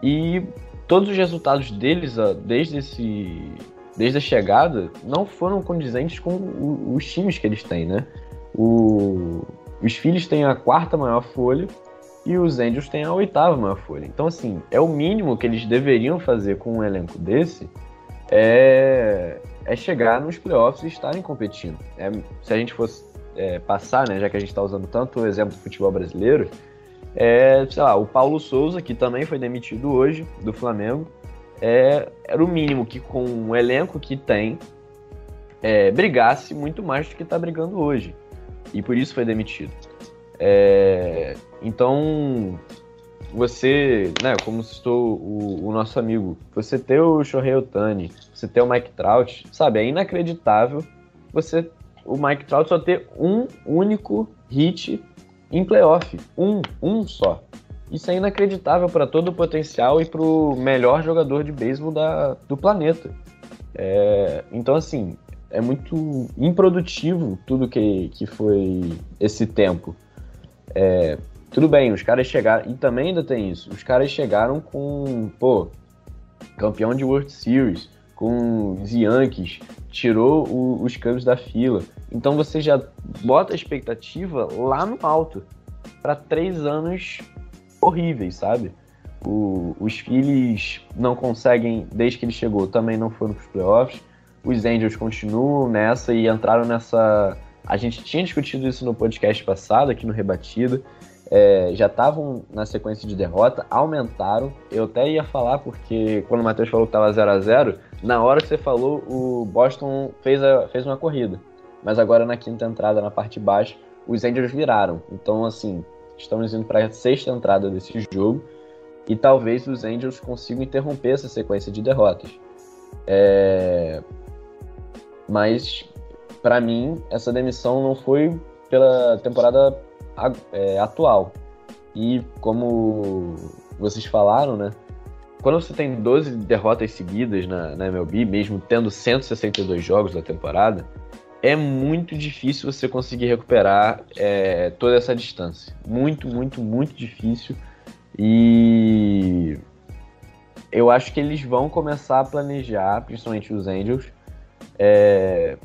e todos os resultados deles desde esse desde a chegada não foram condizentes com os times que eles têm, né? O, os Phillies têm a quarta maior folha e os Angels têm a oitava maior folha. Então, assim, é o mínimo que eles deveriam fazer com um elenco desse é, é chegar nos playoffs e estarem competindo. É, se a gente fosse é, passar, né, já que a gente está usando tanto o exemplo do futebol brasileiro, é, sei lá, o Paulo Souza, que também foi demitido hoje do Flamengo, é, era o mínimo que com o elenco que tem é, brigasse muito mais do que está brigando hoje. E por isso foi demitido. É, então, você, né, como citou o, o, nosso amigo, você ter o Shohei Otani, você ter o Mike Trout, sabe, é inacreditável você, o Mike Trout só ter um único hit em playoff. Um, um só. Isso é inacreditável para todo o potencial e para o melhor jogador de beisebol da, do planeta. É, então, assim, é muito improdutivo tudo que, que foi esse tempo. É, tudo bem, os caras chegaram. E também ainda tem isso. Os caras chegaram com, pô, campeão de World Series, com os Yankees, tirou o, os Cubs da fila. Então você já bota a expectativa lá no alto para três anos horríveis, sabe? O, os Phillies não conseguem, desde que ele chegou, também não foram para os playoffs. Os Angels continuam nessa e entraram nessa a gente tinha discutido isso no podcast passado, aqui no Rebatida. É, já estavam na sequência de derrota, aumentaram. Eu até ia falar, porque quando o Matheus falou que estava 0 a 0 na hora que você falou, o Boston fez, a, fez uma corrida. Mas agora na quinta entrada, na parte de baixo, os Angels viraram. Então, assim, estamos indo para a sexta entrada desse jogo. E talvez os Angels consigam interromper essa sequência de derrotas. É... Mas para mim, essa demissão não foi pela temporada é, atual. E como vocês falaram, né? Quando você tem 12 derrotas seguidas na, na MLB, mesmo tendo 162 jogos na temporada, é muito difícil você conseguir recuperar é, toda essa distância. Muito, muito, muito difícil. E eu acho que eles vão começar a planejar, principalmente os Angels, é,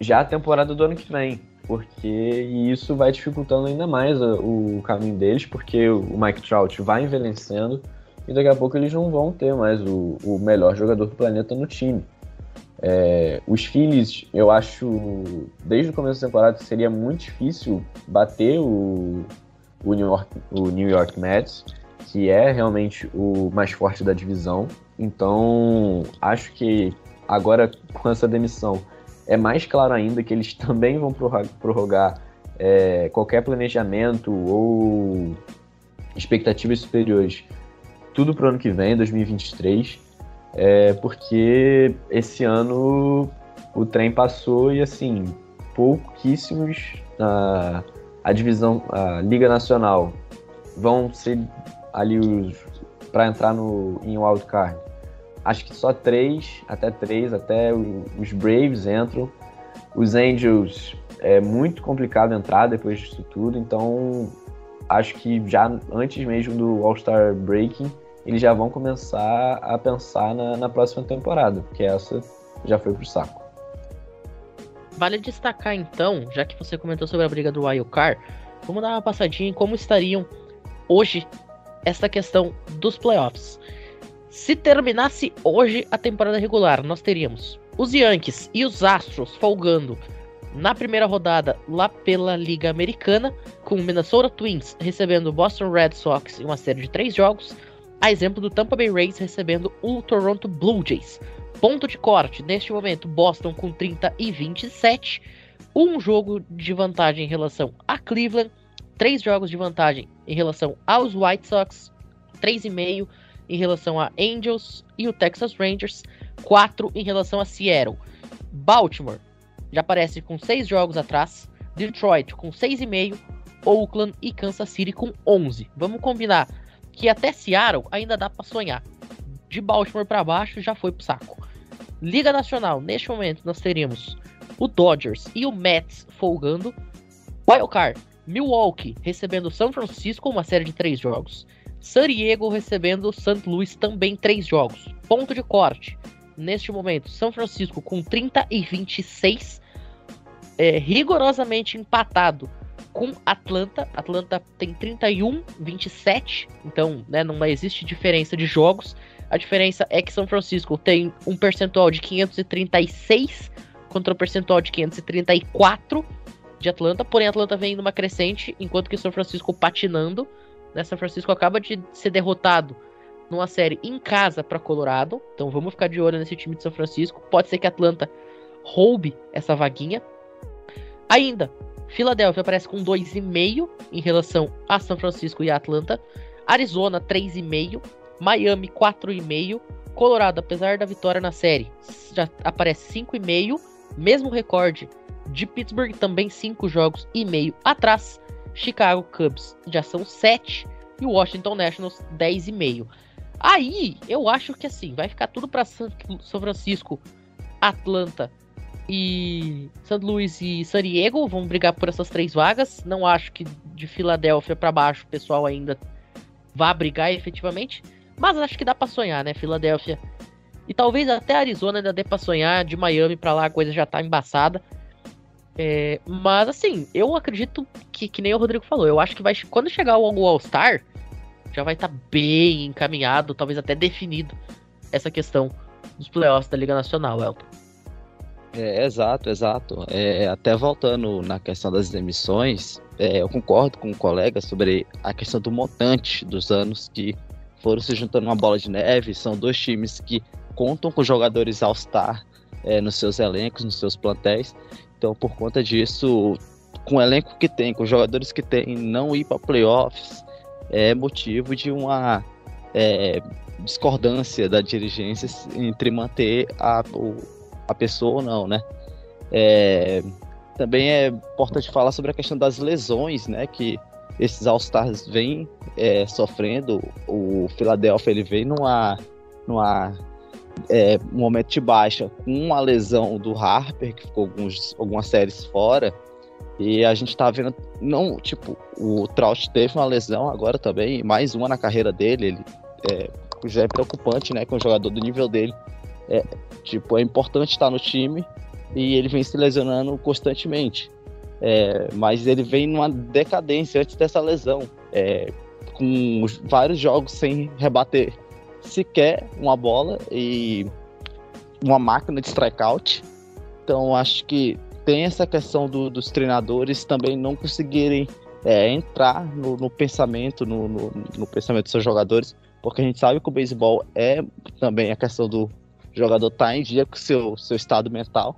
já a temporada do ano que vem, porque isso vai dificultando ainda mais o, o caminho deles, porque o Mike Trout vai envelhecendo e daqui a pouco eles não vão ter mais o, o melhor jogador do planeta no time. É, os Phillies, eu acho, desde o começo da temporada, seria muito difícil bater o, o, New, York, o New York Mets, que é realmente o mais forte da divisão. Então, acho que agora com essa demissão é mais claro ainda que eles também vão prorrogar é, qualquer planejamento ou expectativas superiores, tudo para o ano que vem, 2023, é, porque esse ano o trem passou e assim pouquíssimos a, a divisão, a Liga Nacional vão ser ali para entrar no em wildcard acho que só três, até três, até os Braves entram. Os Angels é muito complicado entrar depois disso tudo, então acho que já antes mesmo do All-Star Breaking, eles já vão começar a pensar na, na próxima temporada, porque essa já foi pro saco. Vale destacar então, já que você comentou sobre a briga do Wild Card, vamos dar uma passadinha em como estariam hoje essa questão dos playoffs. Se terminasse hoje a temporada regular, nós teríamos os Yankees e os Astros folgando na primeira rodada lá pela Liga Americana, com o Minnesota Twins recebendo o Boston Red Sox em uma série de três jogos, a exemplo do Tampa Bay Rays recebendo o Toronto Blue Jays. Ponto de corte, neste momento, Boston com 30 e 27, um jogo de vantagem em relação a Cleveland, três jogos de vantagem em relação aos White Sox, 3,5 em relação a Angels e o Texas Rangers, 4 em relação a Seattle. Baltimore já aparece com 6 jogos atrás, Detroit com 6,5, Oakland e Kansas City com 11. Vamos combinar que até Seattle ainda dá para sonhar. De Baltimore para baixo já foi pro saco. Liga Nacional, neste momento nós teríamos o Dodgers e o Mets folgando. Wildcard, Milwaukee recebendo São Francisco uma série de três jogos. San Diego recebendo St. Louis também três jogos. Ponto de corte. Neste momento, São Francisco com 30 e 26, é, rigorosamente empatado com Atlanta. Atlanta tem 31, 27, então né, não existe diferença de jogos. A diferença é que São Francisco tem um percentual de 536 contra o um percentual de 534 de Atlanta, porém Atlanta vem numa crescente, enquanto que São Francisco patinando. Né? São Francisco acaba de ser derrotado numa série em casa para Colorado, então vamos ficar de olho nesse time de São Francisco. Pode ser que Atlanta roube essa vaguinha. Ainda, Filadélfia aparece com 2,5 em relação a São Francisco e Atlanta. Arizona 3,5, Miami 4,5, Colorado, apesar da vitória na série, já aparece 5,5, mesmo recorde de Pittsburgh, também 5 jogos e meio atrás. Chicago Cubs já são 7 e o Washington Nationals 10,5. Aí eu acho que assim, vai ficar tudo para São Francisco, Atlanta e St. Louis e San Diego vão brigar por essas três vagas. Não acho que de Filadélfia para baixo o pessoal ainda vá brigar efetivamente, mas acho que dá para sonhar, né? Filadélfia e talvez até Arizona ainda dê para sonhar. De Miami para lá a coisa já tá embaçada. É, mas assim, eu acredito que, que nem o Rodrigo falou, eu acho que vai quando chegar o All-Star, já vai estar tá bem encaminhado, talvez até definido essa questão dos playoffs da Liga Nacional, Elton. É, exato, exato. É, até voltando na questão das demissões, é, eu concordo com o colega sobre a questão do montante dos anos que foram se juntando uma bola de neve. São dois times que contam com jogadores All-Star é, nos seus elencos, nos seus plantéis. Então, por conta disso, com o elenco que tem, com os jogadores que tem, não ir para playoffs é motivo de uma é, discordância da dirigência entre manter a, a pessoa ou não, né? É, também é importante falar sobre a questão das lesões, né? Que esses All-Stars vêm é, sofrendo. O Philadelphia ele vem numa, numa é, um momento de baixa com a lesão do Harper, que ficou alguns, algumas séries fora. E a gente tá vendo, não, tipo, o Trout teve uma lesão agora também, mais uma na carreira dele. Ele é, já é preocupante, né? Com o jogador do nível dele. É, tipo, é importante estar no time e ele vem se lesionando constantemente. É, mas ele vem numa decadência antes dessa lesão, é, com vários jogos sem rebater sequer uma bola e uma máquina de strikeout. Então acho que tem essa questão do, dos treinadores também não conseguirem é, entrar no, no pensamento, no, no, no, pensamento dos seus jogadores, porque a gente sabe que o beisebol é também a questão do jogador estar tá em dia com o seu, seu estado mental.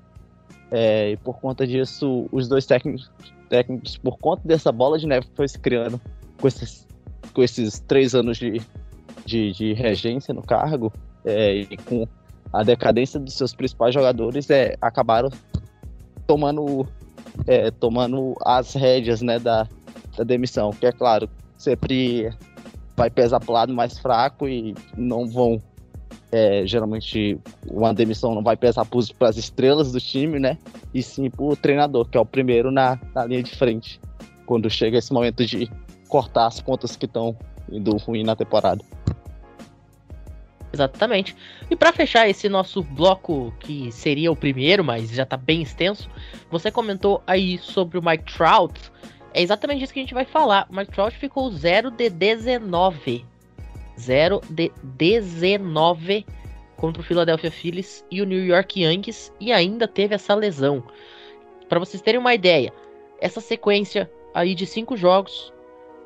É, e por conta disso, os dois técnicos, técnicos, por conta dessa bola de neve que foi se criando com esses, com esses três anos de, de, de regência no cargo, é, e com a decadência dos seus principais jogadores, é, acabaram tomando, é, tomando as rédeas né, da, da demissão. Que é claro, sempre vai pesar para o lado mais fraco e não vão é, geralmente uma demissão não vai pesar para as estrelas do time, né? E sim para o treinador, que é o primeiro na, na linha de frente, quando chega esse momento de cortar as pontas que estão indo ruim na temporada. Exatamente. E para fechar esse nosso bloco, que seria o primeiro, mas já tá bem extenso, você comentou aí sobre o Mike Trout. É exatamente isso que a gente vai falar. O Mike Trout ficou 0 de 19 0 de 19 contra o Philadelphia Phillies e o New York Yankees e ainda teve essa lesão. Para vocês terem uma ideia, essa sequência aí de cinco jogos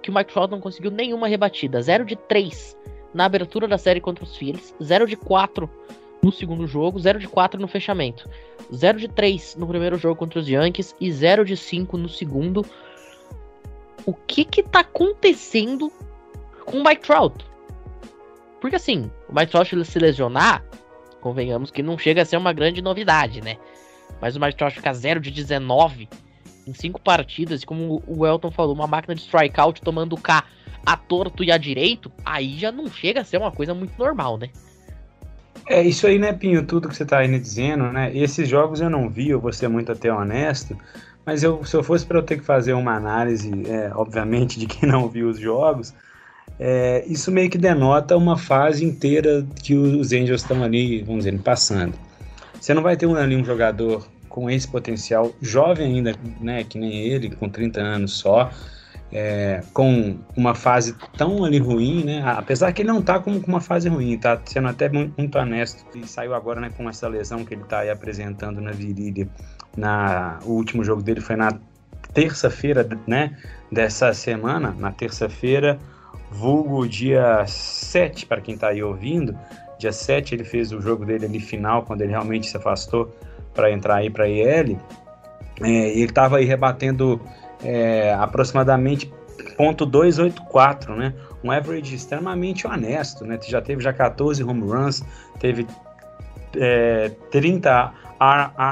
que o Mike Trout não conseguiu nenhuma rebatida, 0 de 3 na abertura da série contra os Phillies, 0 de 4 no segundo jogo, 0 de 4 no fechamento, 0 de 3 no primeiro jogo contra os Yankees e 0 de 5 no segundo. O que que tá acontecendo com o Mike Trout? Porque assim, o Mike Trout se lesionar, convenhamos que não chega a ser uma grande novidade, né? Mas o Mike Trout ficar 0 de 19 em 5 partidas, e como o Elton falou, uma máquina de strikeout tomando K a torto e a direito, aí já não chega a ser uma coisa muito normal, né? É isso aí, né, Pinho? Tudo que você tá aí dizendo, né? Esses jogos eu não vi, eu vou ser muito até honesto, mas eu, se eu fosse para eu ter que fazer uma análise, é, obviamente, de quem não viu os jogos, é, isso meio que denota uma fase inteira que os Angels estão ali, vamos dizer, passando. Você não vai ter um, ali um jogador com esse potencial, jovem ainda, né, que nem ele, com 30 anos só, é, com uma fase tão ali ruim, né? Apesar que ele não tá com, uma fase ruim, tá sendo até muito, muito honesto. E saiu agora, né, com essa lesão que ele tá aí apresentando na virilha. Na, o último jogo dele foi na terça-feira, né, dessa semana, na terça-feira, vulgo dia 7, para quem está aí ouvindo, dia 7 ele fez o jogo dele ali final, quando ele realmente se afastou para entrar aí para a IL, é, ele estava aí rebatendo é, aproximadamente .284, né? Um average extremamente honesto, né? Já teve já 14 home runs, teve é, 30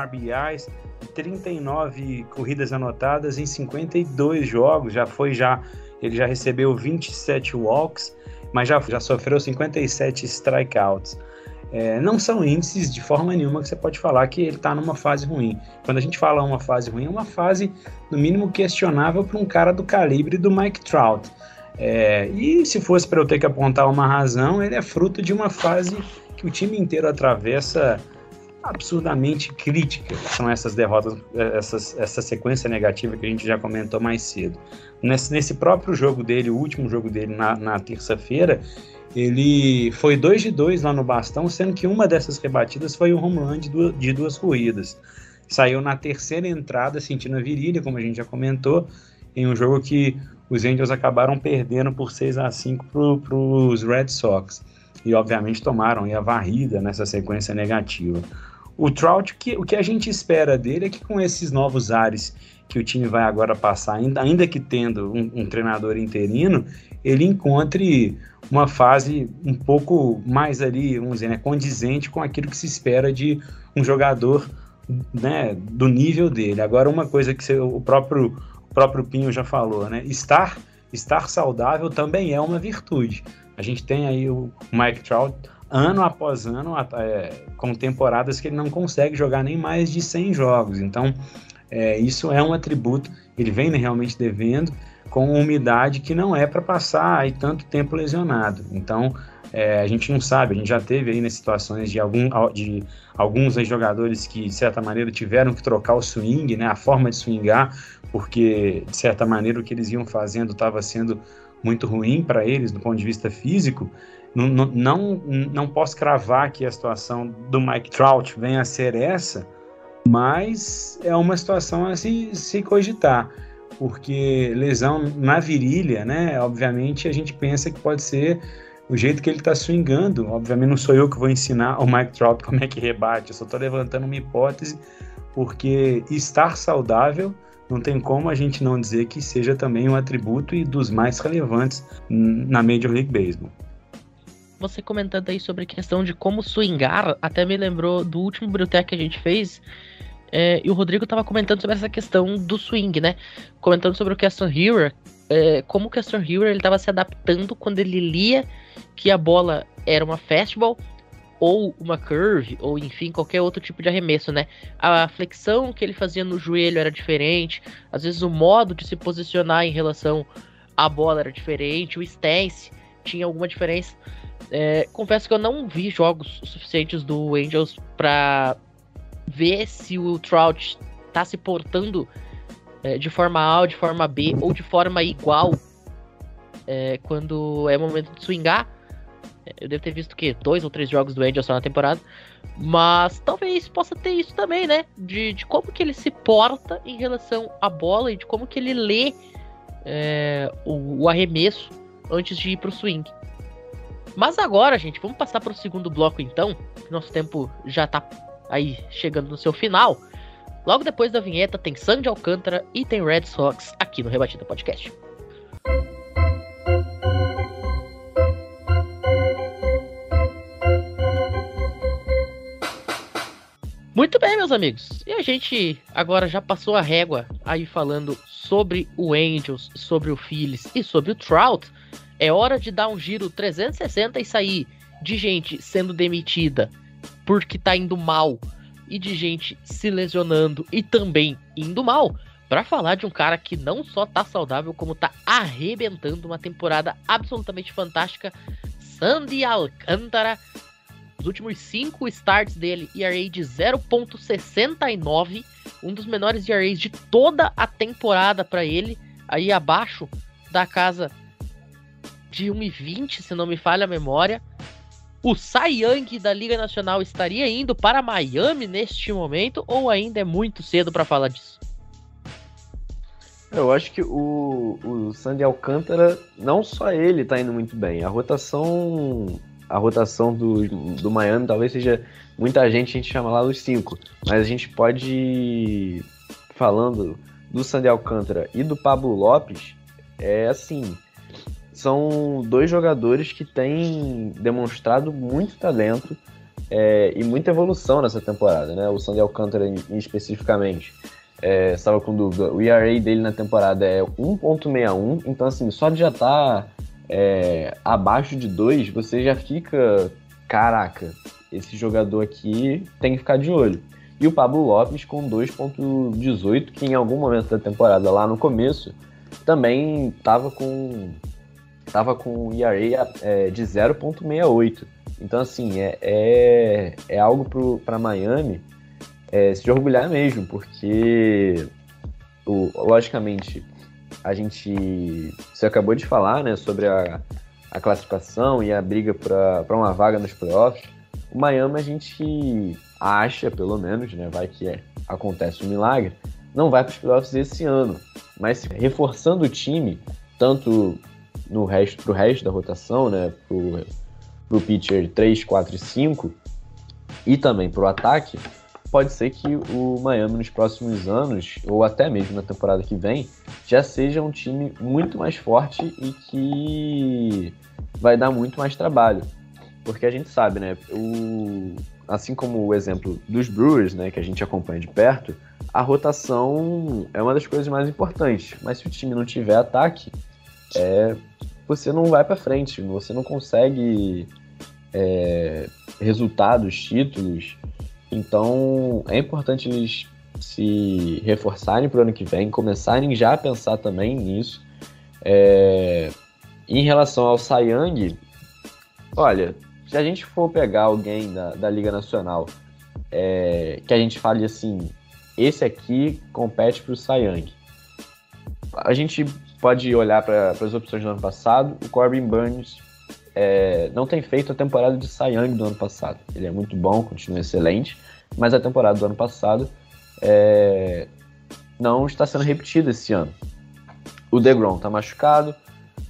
RBIs, 39 corridas anotadas em 52 jogos, já foi já ele já recebeu 27 walks, mas já, já sofreu 57 strikeouts. É, não são índices de forma nenhuma que você pode falar que ele está numa fase ruim. Quando a gente fala uma fase ruim, é uma fase, no mínimo, questionável para um cara do calibre do Mike Trout. É, e se fosse para eu ter que apontar uma razão, ele é fruto de uma fase que o time inteiro atravessa absurdamente crítica. São essas derrotas, essas, essa sequência negativa que a gente já comentou mais cedo. Nesse, nesse próprio jogo dele, o último jogo dele na, na terça-feira, ele foi 2 de 2 lá no bastão, sendo que uma dessas rebatidas foi um home run de duas, de duas corridas. Saiu na terceira entrada, sentindo a virilha, como a gente já comentou, em um jogo que os Angels acabaram perdendo por 6 a 5 para os Red Sox. E obviamente tomaram a varrida nessa sequência negativa. O Trout, que, o que a gente espera dele é que com esses novos ares que o time vai agora passar, ainda, ainda que tendo um, um treinador interino, ele encontre uma fase um pouco mais ali, vamos dizer, né, condizente com aquilo que se espera de um jogador né, do nível dele. Agora, uma coisa que o, próprio, o próprio Pinho já falou, né, estar, estar saudável também é uma virtude. A gente tem aí o Mike Trout ano após ano, é, com temporadas que ele não consegue jogar nem mais de 100 jogos. Então, é, isso é um atributo, ele vem realmente devendo com umidade que não é para passar aí tanto tempo lesionado. Então, é, a gente não sabe, a gente já teve aí nas situações de, algum, de alguns jogadores que, de certa maneira, tiveram que trocar o swing, né, a forma de swingar, porque, de certa maneira, o que eles iam fazendo estava sendo muito ruim para eles do ponto de vista físico. Não, não, não, posso cravar que a situação do Mike Trout venha a ser essa, mas é uma situação a se, se cogitar, porque lesão na virilha, né? Obviamente a gente pensa que pode ser o jeito que ele está swingando. Obviamente não sou eu que vou ensinar o Mike Trout como é que rebate, eu só estou levantando uma hipótese, porque estar saudável não tem como a gente não dizer que seja também um atributo e dos mais relevantes na Major League Baseball. Você comentando aí sobre a questão de como swingar, até me lembrou do último Brutec que a gente fez, é, e o Rodrigo estava comentando sobre essa questão do swing, né? Comentando sobre o Castor Hero, é, como o Castor Hero ele estava se adaptando quando ele lia que a bola era uma fastball ou uma curve, ou enfim, qualquer outro tipo de arremesso, né? A flexão que ele fazia no joelho era diferente, às vezes o modo de se posicionar em relação à bola era diferente, o stance tinha alguma diferença. É, confesso que eu não vi jogos suficientes do Angels para ver se o Trout tá se portando é, de forma A de forma B ou de forma igual é, quando é momento de swingar. Eu devo ter visto o quê? Dois ou três jogos do Angels na temporada. Mas talvez possa ter isso também, né? De, de como que ele se porta em relação à bola e de como que ele lê é, o, o, arremesso antes de ir pro swing. Mas agora, gente, vamos passar para o segundo bloco então. Nosso tempo já tá aí chegando no seu final. Logo depois da vinheta tem Sandy Alcântara e tem Red Sox aqui no Rebatida Podcast. Muito bem, meus amigos. E a gente agora já passou a régua aí falando sobre o Angels, sobre o Phillies e sobre o Trout. É hora de dar um giro 360 e sair de gente sendo demitida porque tá indo mal e de gente se lesionando e também indo mal para falar de um cara que não só tá saudável, como tá arrebentando uma temporada absolutamente fantástica. Sandy Alcântara os últimos cinco starts dele, ERA de 0.69, um dos menores ERAs de toda a temporada para ele, aí abaixo da casa de 1,20, se não me falha a memória. O Cy Young da Liga Nacional estaria indo para Miami neste momento ou ainda é muito cedo para falar disso? Eu acho que o, o Sandy Alcântara, não só ele está indo muito bem, a rotação a rotação do, do Miami talvez seja muita gente, a gente chama lá os cinco, mas a gente pode falando do Sandy Alcântara e do Pablo Lopes, é assim, são dois jogadores que têm demonstrado muito talento é, e muita evolução nessa temporada, né? O Sandy Alcântara em, especificamente. É, estava com dúvida. O ERA dele na temporada é 1.61, então assim, só de já estar tá é, abaixo de 2, você já fica, caraca, esse jogador aqui tem que ficar de olho. E o Pablo Lopes com 2.18, que em algum momento da temporada, lá no começo, também estava com tava com ERA é, de 0.68. Então, assim, é, é, é algo para Miami é, se orgulhar mesmo, porque, o, logicamente, a gente. Você acabou de falar né, sobre a, a classificação e a briga para uma vaga nos playoffs. O Miami a gente acha, pelo menos, né, vai que é, acontece um milagre, não vai para os playoffs esse ano. Mas reforçando o time, tanto no resto, pro resto da rotação, né, pro, pro pitcher 3, 4 e 5, e também pro ataque, pode ser que o Miami nos próximos anos, ou até mesmo na temporada que vem, já seja um time muito mais forte e que vai dar muito mais trabalho. Porque a gente sabe, né? O, assim como o exemplo dos Brewers, né, que a gente acompanha de perto, a rotação é uma das coisas mais importantes. Mas se o time não tiver ataque, é, você não vai para frente, você não consegue é, resultados, títulos. Então é importante eles se reforçarem para o ano que vem, começarem já a pensar também nisso. É... Em relação ao Sayang, olha, se a gente for pegar alguém da, da Liga Nacional é... que a gente fale assim, esse aqui compete para o Sayang, a gente pode olhar para as opções do ano passado. O Corbin Burns é, não tem feito a temporada de Young do ano passado. Ele é muito bom, continua excelente, mas a temporada do ano passado é, não está sendo repetida esse ano. O DeGrom está machucado,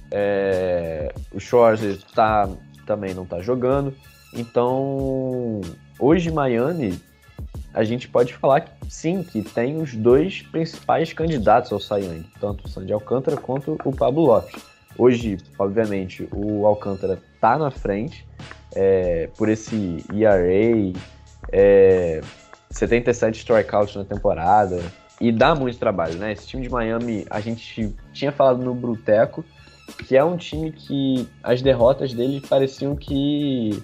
é, o Schwarzer tá, também não está jogando, então hoje Miami a gente pode falar que sim, que tem os dois principais candidatos ao Cy tanto o Sandy Alcântara quanto o Pablo Lopes. Hoje, obviamente, o Alcântara tá na frente é, por esse ERA, é, 77 strikeouts na temporada e dá muito trabalho, né? Esse time de Miami, a gente tinha falado no Bruteco, que é um time que as derrotas dele pareciam que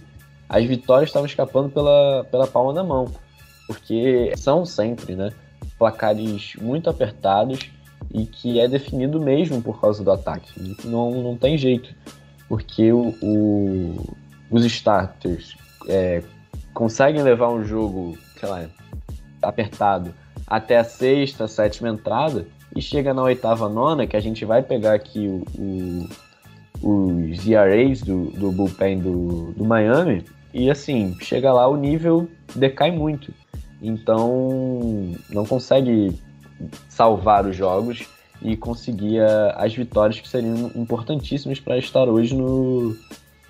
as vitórias estavam escapando pela, pela palma da mão, porque são sempre, né? Placares muito apertados e que é definido mesmo por causa do ataque. Não, não tem jeito, porque o, o os starters é, conseguem levar um jogo, sei lá, apertado até a sexta, sétima entrada e chega na oitava, nona, que a gente vai pegar aqui o, o os ERAs do, do bullpen do, do Miami e assim, chega lá o nível decai muito. Então não consegue salvar os jogos e conseguir as vitórias que seriam importantíssimas para estar hoje no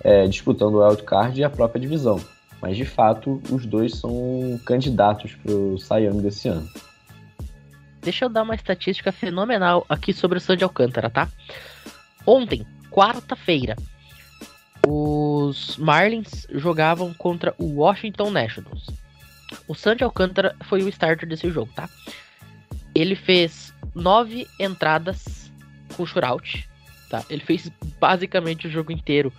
é, disputando o wildcard e a própria divisão. Mas de fato, os dois são candidatos para o Young desse ano. Deixa eu dar uma estatística fenomenal aqui sobre o Sandy Alcântara, tá? Ontem, quarta-feira, os Marlins jogavam contra o Washington Nationals. O Sandy Alcântara foi o starter desse jogo, tá? Ele fez nove entradas com shootout, tá? Ele fez basicamente o jogo inteiro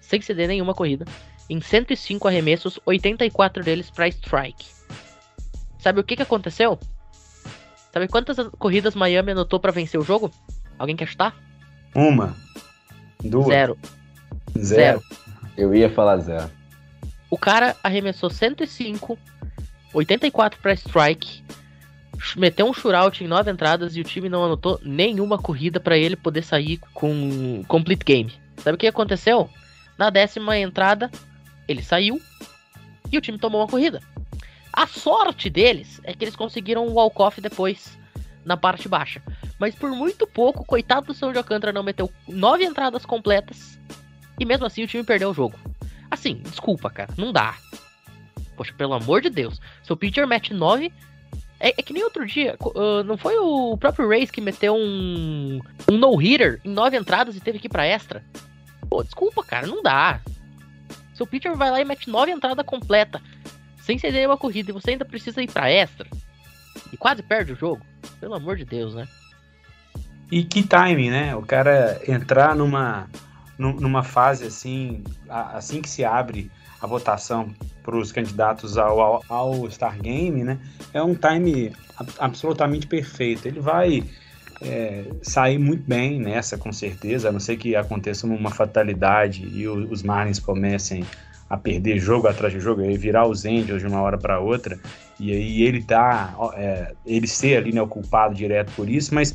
sem ceder nenhuma corrida. Em 105 arremessos, 84 deles para strike. Sabe o que, que aconteceu? Sabe quantas corridas Miami anotou para vencer o jogo? Alguém quer chutar? Uma. Duas. Zero. Zero. Zero. Eu ia falar zero. O cara arremessou 105, 84 para strike, meteu um shootout em nove entradas e o time não anotou nenhuma corrida para ele poder sair com complete game. Sabe o que aconteceu? Na décima entrada, ele saiu e o time tomou uma corrida. A sorte deles é que eles conseguiram um walk-off depois, na parte baixa. Mas por muito pouco, coitado do São de Alcântara não meteu nove entradas completas. E mesmo assim o time perdeu o jogo. Assim, desculpa, cara, não dá. Poxa, pelo amor de Deus. Seu pitcher mete nove. É, é que nem outro dia, uh, não foi o próprio Rays que meteu um, um no-hitter em nove entradas e teve que ir pra extra? Pô, desculpa, cara, não dá. Seu pitcher vai lá e mete nove entradas completa sem ceder uma corrida e você ainda precisa ir para extra e quase perde o jogo. Pelo amor de Deus, né? E que timing, né? O cara entrar numa, numa fase assim, assim que se abre a votação para os candidatos ao, ao, ao, Star Game, né? É um time absolutamente perfeito. Ele vai é, sair muito bem nessa, com certeza, a não ser que aconteça uma fatalidade e o, os Marlins comecem a perder jogo atrás de jogo, aí virar os Angels de uma hora para outra, e aí ele tá, é, ele ser ali né, o culpado direto por isso, mas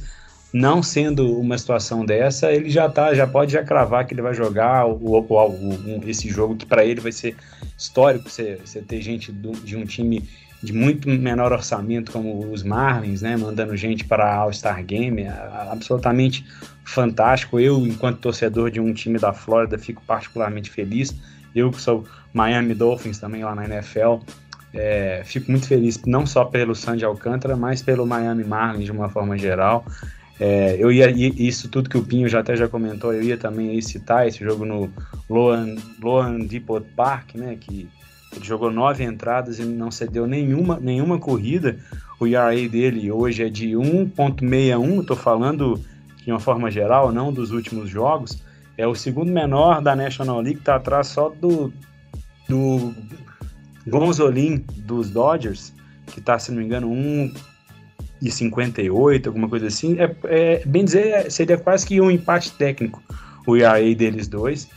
não sendo uma situação dessa, ele já tá, já pode já cravar que ele vai jogar o, o, o esse jogo que para ele vai ser histórico, você, você ter gente do, de um time de muito menor orçamento como os Marlins, né, mandando gente para a All-Star Game, é absolutamente fantástico. Eu, enquanto torcedor de um time da Flórida, fico particularmente feliz eu que sou Miami Dolphins também lá na NFL, é, fico muito feliz não só pelo Sandy Alcântara, mas pelo Miami Marlins de uma forma geral. É, eu ia isso tudo que o Pinho já até já comentou, eu ia também citar esse jogo no Loan, Loan Depot Park, né, que ele jogou nove entradas e não cedeu nenhuma, nenhuma corrida. O ERA dele hoje é de 1.61, estou falando de uma forma geral, não dos últimos jogos. É o segundo menor da National League, tá atrás só do, do Gonzolin dos Dodgers, que tá, se não me engano, 1,58, alguma coisa assim. É, é, bem dizer, seria quase que um empate técnico o ERA deles dois.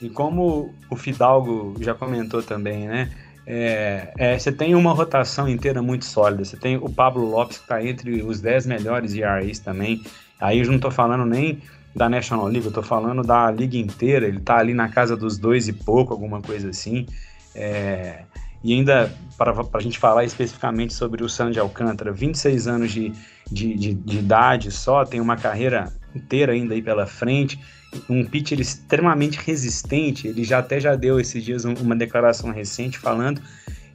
E como o Fidalgo já comentou também, né? É, é, você tem uma rotação inteira muito sólida. Você tem o Pablo Lopes, que está entre os 10 melhores ERAs também. Aí eu não estou falando nem da National League, eu tô falando da liga inteira, ele tá ali na casa dos dois e pouco, alguma coisa assim. É, e ainda, para a gente falar especificamente sobre o Sandy Alcântara, 26 anos de, de, de, de, idade só, tem uma carreira inteira ainda aí pela frente, um pitcher extremamente resistente, ele já até já deu esses dias uma declaração recente falando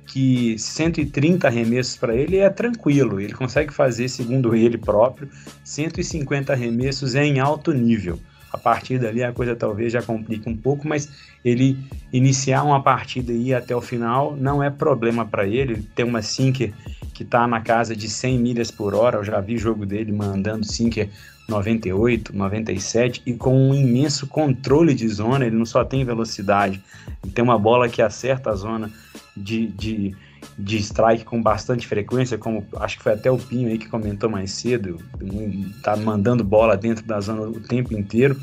que 130 arremessos para ele é tranquilo, ele consegue fazer, segundo ele próprio, 150 arremessos em alto nível. A partir dali a coisa talvez já complique um pouco, mas ele iniciar uma partida e ir até o final não é problema para ele. Ele tem uma sinker que está na casa de 100 milhas por hora, eu já vi jogo dele mandando sinker 98, 97 e com um imenso controle de zona, ele não só tem velocidade, ele tem uma bola que acerta a zona de, de, de strike com bastante frequência, como acho que foi até o Pinho aí que comentou mais cedo, tá mandando bola dentro da zona o tempo inteiro.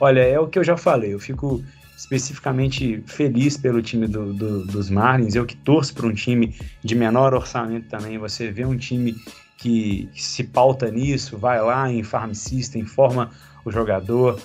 Olha, é o que eu já falei, eu fico especificamente feliz pelo time do, do, dos Marlins, eu que torço para um time de menor orçamento também, você vê um time que se pauta nisso, vai lá em Farm System, forma o jogador,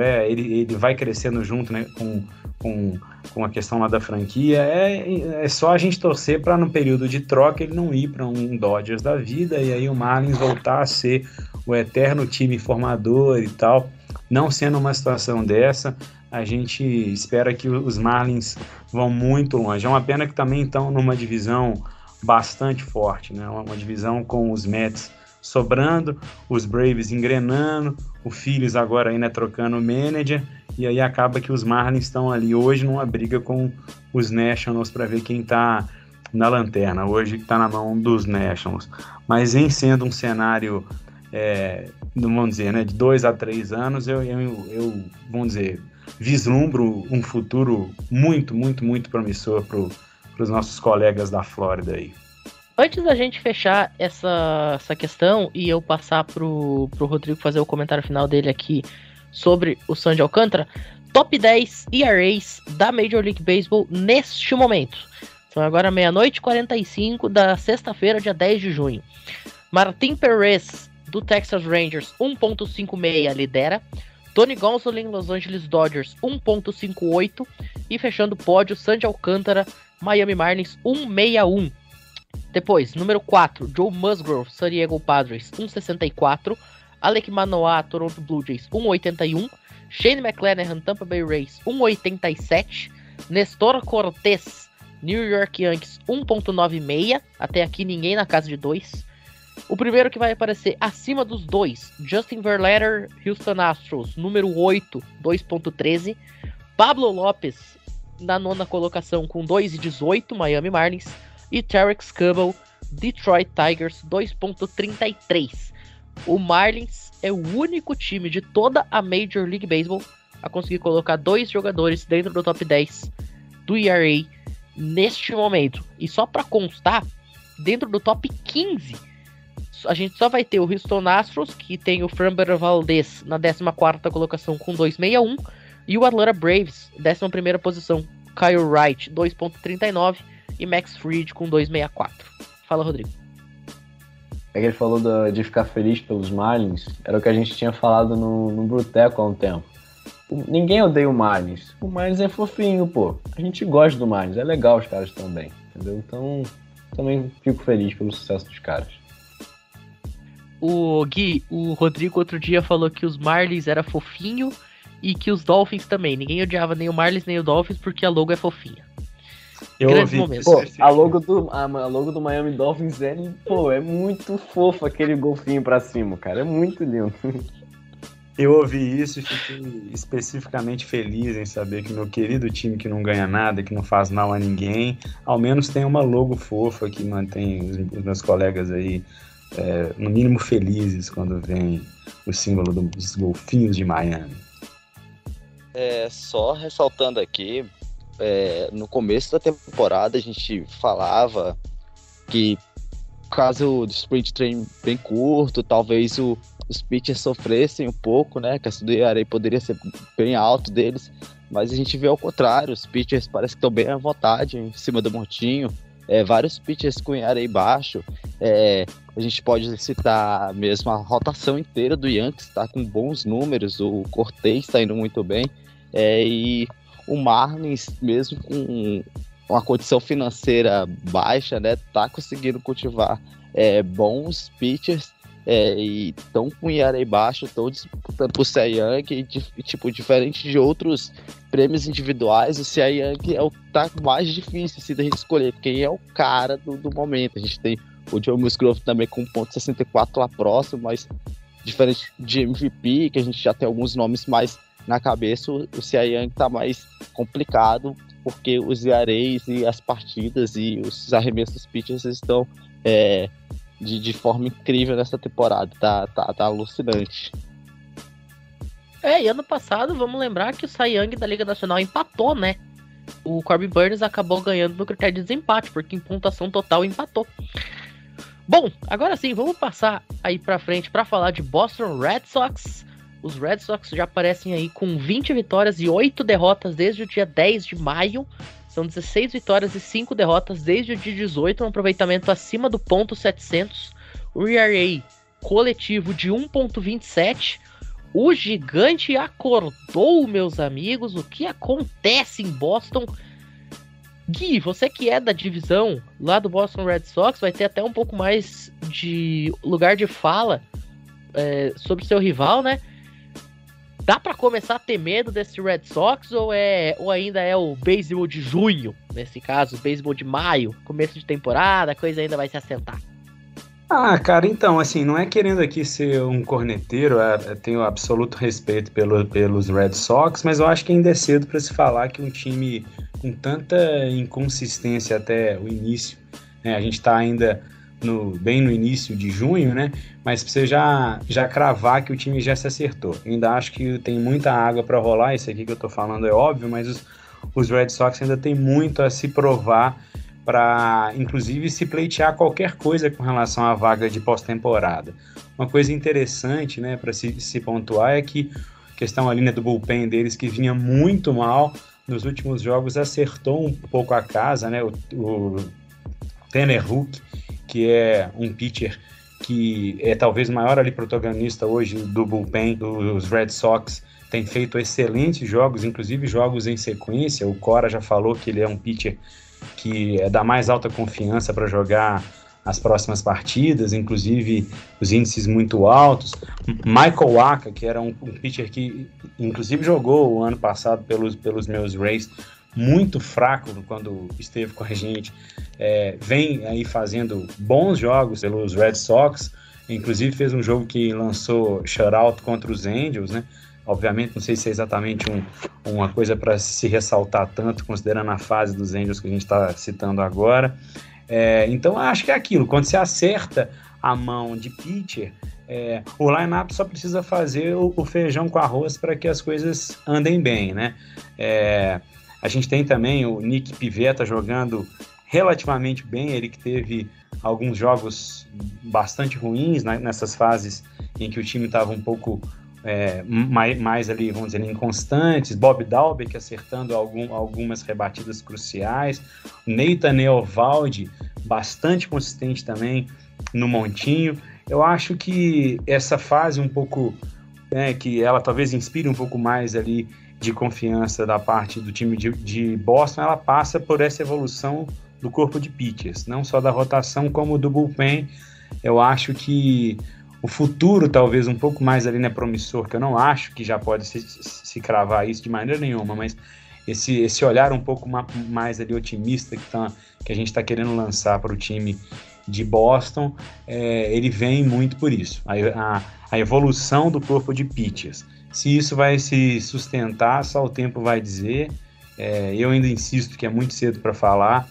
é, ele, ele vai crescendo junto né, com, com, com a questão lá da franquia. É, é só a gente torcer para no período de troca ele não ir para um Dodgers da vida e aí o Marlins voltar a ser o eterno time formador e tal. Não sendo uma situação dessa, a gente espera que os Marlins vão muito longe. É uma pena que também estão numa divisão bastante forte, né? Uma, divisão com os Mets sobrando, os Braves engrenando, o Phillies agora ainda trocando o manager, e aí acaba que os Marlins estão ali hoje numa briga com os Nationals para ver quem está na lanterna, hoje está na mão dos Nationals. Mas em sendo um cenário, é, vamos dizer, né, de dois a três anos, eu, eu, eu vamos dizer, vislumbro um futuro muito, muito, muito promissor para os nossos colegas da Flórida aí. Antes da gente fechar essa, essa questão e eu passar pro, pro Rodrigo fazer o comentário final dele aqui sobre o Sandy Alcântara, top 10 ERAs da Major League Baseball neste momento. São agora meia-noite e 45 da sexta-feira, dia 10 de junho. Martin Perez, do Texas Rangers, 1.56 lidera. Tony Gonsolin, Los Angeles Dodgers, 1.58. E fechando o pódio, Sandy Alcântara, Miami Marlins, 161. Depois, número 4, Joe Musgrove, San Diego Padres, 1,64. Alec Manoa, Toronto Blue Jays, 1,81. Shane McClanahan, Tampa Bay Rays, 1,87. Nestor Cortez, New York Yankees, 1,96. Até aqui ninguém na casa de 2. O primeiro que vai aparecer acima dos dois, Justin Verlander, Houston Astros, número 8, 2.13. Pablo Lopes, na nona colocação com 2,18, Miami Marlins e Tarek Scubble, Detroit Tigers 2.33. O Marlins é o único time de toda a Major League Baseball a conseguir colocar dois jogadores dentro do top 10 do ERA neste momento. E só para constar, dentro do top 15, a gente só vai ter o Houston Astros, que tem o Framber Valdez na 14ª colocação com 2.61, e o Atlanta Braves, 11ª posição, Kyle Wright, 2.39, e Max Fried com 264. Fala, Rodrigo. É que ele falou de ficar feliz pelos Marlins, era o que a gente tinha falado no, no Bruteco há um tempo. Ninguém odeia o Marlins. O Marlins é fofinho, pô. A gente gosta do Marlins, é legal os caras também, entendeu? Então, também fico feliz pelo sucesso dos caras. O Gui, o Rodrigo outro dia falou que os Marlins era fofinho e que os Dolphins também. Ninguém odiava nem o Marlins nem o Dolphins porque a logo é fofinha. Eu ouvi pô, a logo do a, logo do Miami Dolphins é, pô, é muito fofo aquele golfinho para cima, cara, é muito lindo. Eu ouvi isso e fiquei especificamente feliz em saber que meu querido time que não ganha nada, que não faz mal a ninguém, ao menos tem uma logo fofa que mantém os, os meus colegas aí é, no mínimo felizes quando vem o símbolo dos golfinhos de Miami. É, só ressaltando aqui, é, no começo da temporada a gente falava que caso o sprint train bem curto, talvez o, os pitchers sofressem um pouco, né? Que a areia poderia ser bem alto deles, mas a gente vê ao contrário, os pitchers parece que estão bem à vontade em cima do montinho. É, vários pitchers com areia baixo. É, a gente pode citar mesmo a rotação inteira do Yankees, está com bons números. O Cortez está indo muito bem. É, e o Marlins, mesmo com uma condição financeira baixa, né, tá conseguindo cultivar é, bons pitchers é, e tão com IRA baixo, estão disputando pro Cy Young, e, tipo, diferente de outros prêmios individuais, o Cy Young é o tá mais difícil assim, da gente escolher, quem é o cara do, do momento. A gente tem o Joe Musgrove também com 1.64 lá próximo, mas diferente de MVP, que a gente já tem alguns nomes mais na cabeça, o, o Young tá mais complicado, porque os areis e as partidas e os arremessos pitchers estão é, de, de forma incrível nessa temporada, tá, tá, tá alucinante. É, e ano passado, vamos lembrar que o Young da Liga Nacional empatou, né? O Corbin Burns acabou ganhando no critério de desempate, porque em pontuação total empatou. Bom, agora sim, vamos passar aí pra frente para falar de Boston Red Sox. Os Red Sox já aparecem aí com 20 vitórias e 8 derrotas desde o dia 10 de maio. São 16 vitórias e 5 derrotas desde o dia 18, um aproveitamento acima do ponto 700. O ERA coletivo de 1.27. O gigante acordou, meus amigos. O que acontece em Boston? Gui, você que é da divisão lá do Boston Red Sox, vai ter até um pouco mais de lugar de fala é, sobre seu rival, né? Dá para começar a ter medo desse Red Sox ou é ou ainda é o beisebol de junho, nesse caso, beisebol de maio, começo de temporada, a coisa ainda vai se assentar? Ah, cara, então, assim, não é querendo aqui ser um corneteiro, é, é tenho absoluto respeito pelo, pelos Red Sox, mas eu acho que ainda é cedo para se falar que um time com tanta inconsistência até o início, né? A gente está ainda no, bem no início de junho, né? Mas pra você já, já cravar que o time já se acertou. Ainda acho que tem muita água para rolar, isso aqui que eu tô falando é óbvio, mas os, os Red Sox ainda tem muito a se provar para, inclusive, se pleitear qualquer coisa com relação à vaga de pós-temporada. Uma coisa interessante, né, para se, se pontuar é que questão ali né, do bullpen deles que vinha muito mal nos últimos jogos acertou um pouco a casa, né? O, o Tanner Hook, que é um pitcher que é talvez o maior ali protagonista hoje do bullpen dos Red Sox, tem feito excelentes jogos, inclusive jogos em sequência. O Cora já falou que ele é um pitcher que é da mais alta confiança para jogar as próximas partidas, inclusive os índices muito altos. Michael Waka, que era um, um pitcher que inclusive jogou o ano passado pelos, pelos meus Rays, muito fraco quando esteve com a gente, é, vem aí fazendo bons jogos pelos Red Sox, inclusive fez um jogo que lançou shutout contra os Angels, né? Obviamente, não sei se é exatamente um, uma coisa para se ressaltar tanto, considerando a fase dos Angels que a gente está citando agora. É, então, acho que é aquilo. Quando você acerta a mão de pitcher, é, o line-up só precisa fazer o, o feijão com arroz para que as coisas andem bem, né? É, a gente tem também o Nick Pivetta jogando relativamente bem, ele que teve alguns jogos bastante ruins né, nessas fases em que o time estava um pouco é, mais, mais, ali, vamos dizer, inconstantes, Bob Dalbeck acertando algum, algumas rebatidas cruciais, Nathan Eovaldi bastante consistente também no montinho. Eu acho que essa fase um pouco, né, que ela talvez inspire um pouco mais ali de confiança da parte do time de, de Boston, ela passa por essa evolução do corpo de pitchers, não só da rotação como do bullpen. Eu acho que o futuro talvez um pouco mais ali né, promissor, que eu não acho que já pode se, se cravar isso de maneira nenhuma, mas esse, esse olhar um pouco mais ali otimista que, tá, que a gente está querendo lançar para o time de Boston, é, ele vem muito por isso. A, a, a, evolução do corpo de pitchers. Se isso vai se sustentar, só o tempo vai dizer. É, eu ainda insisto que é muito cedo para falar.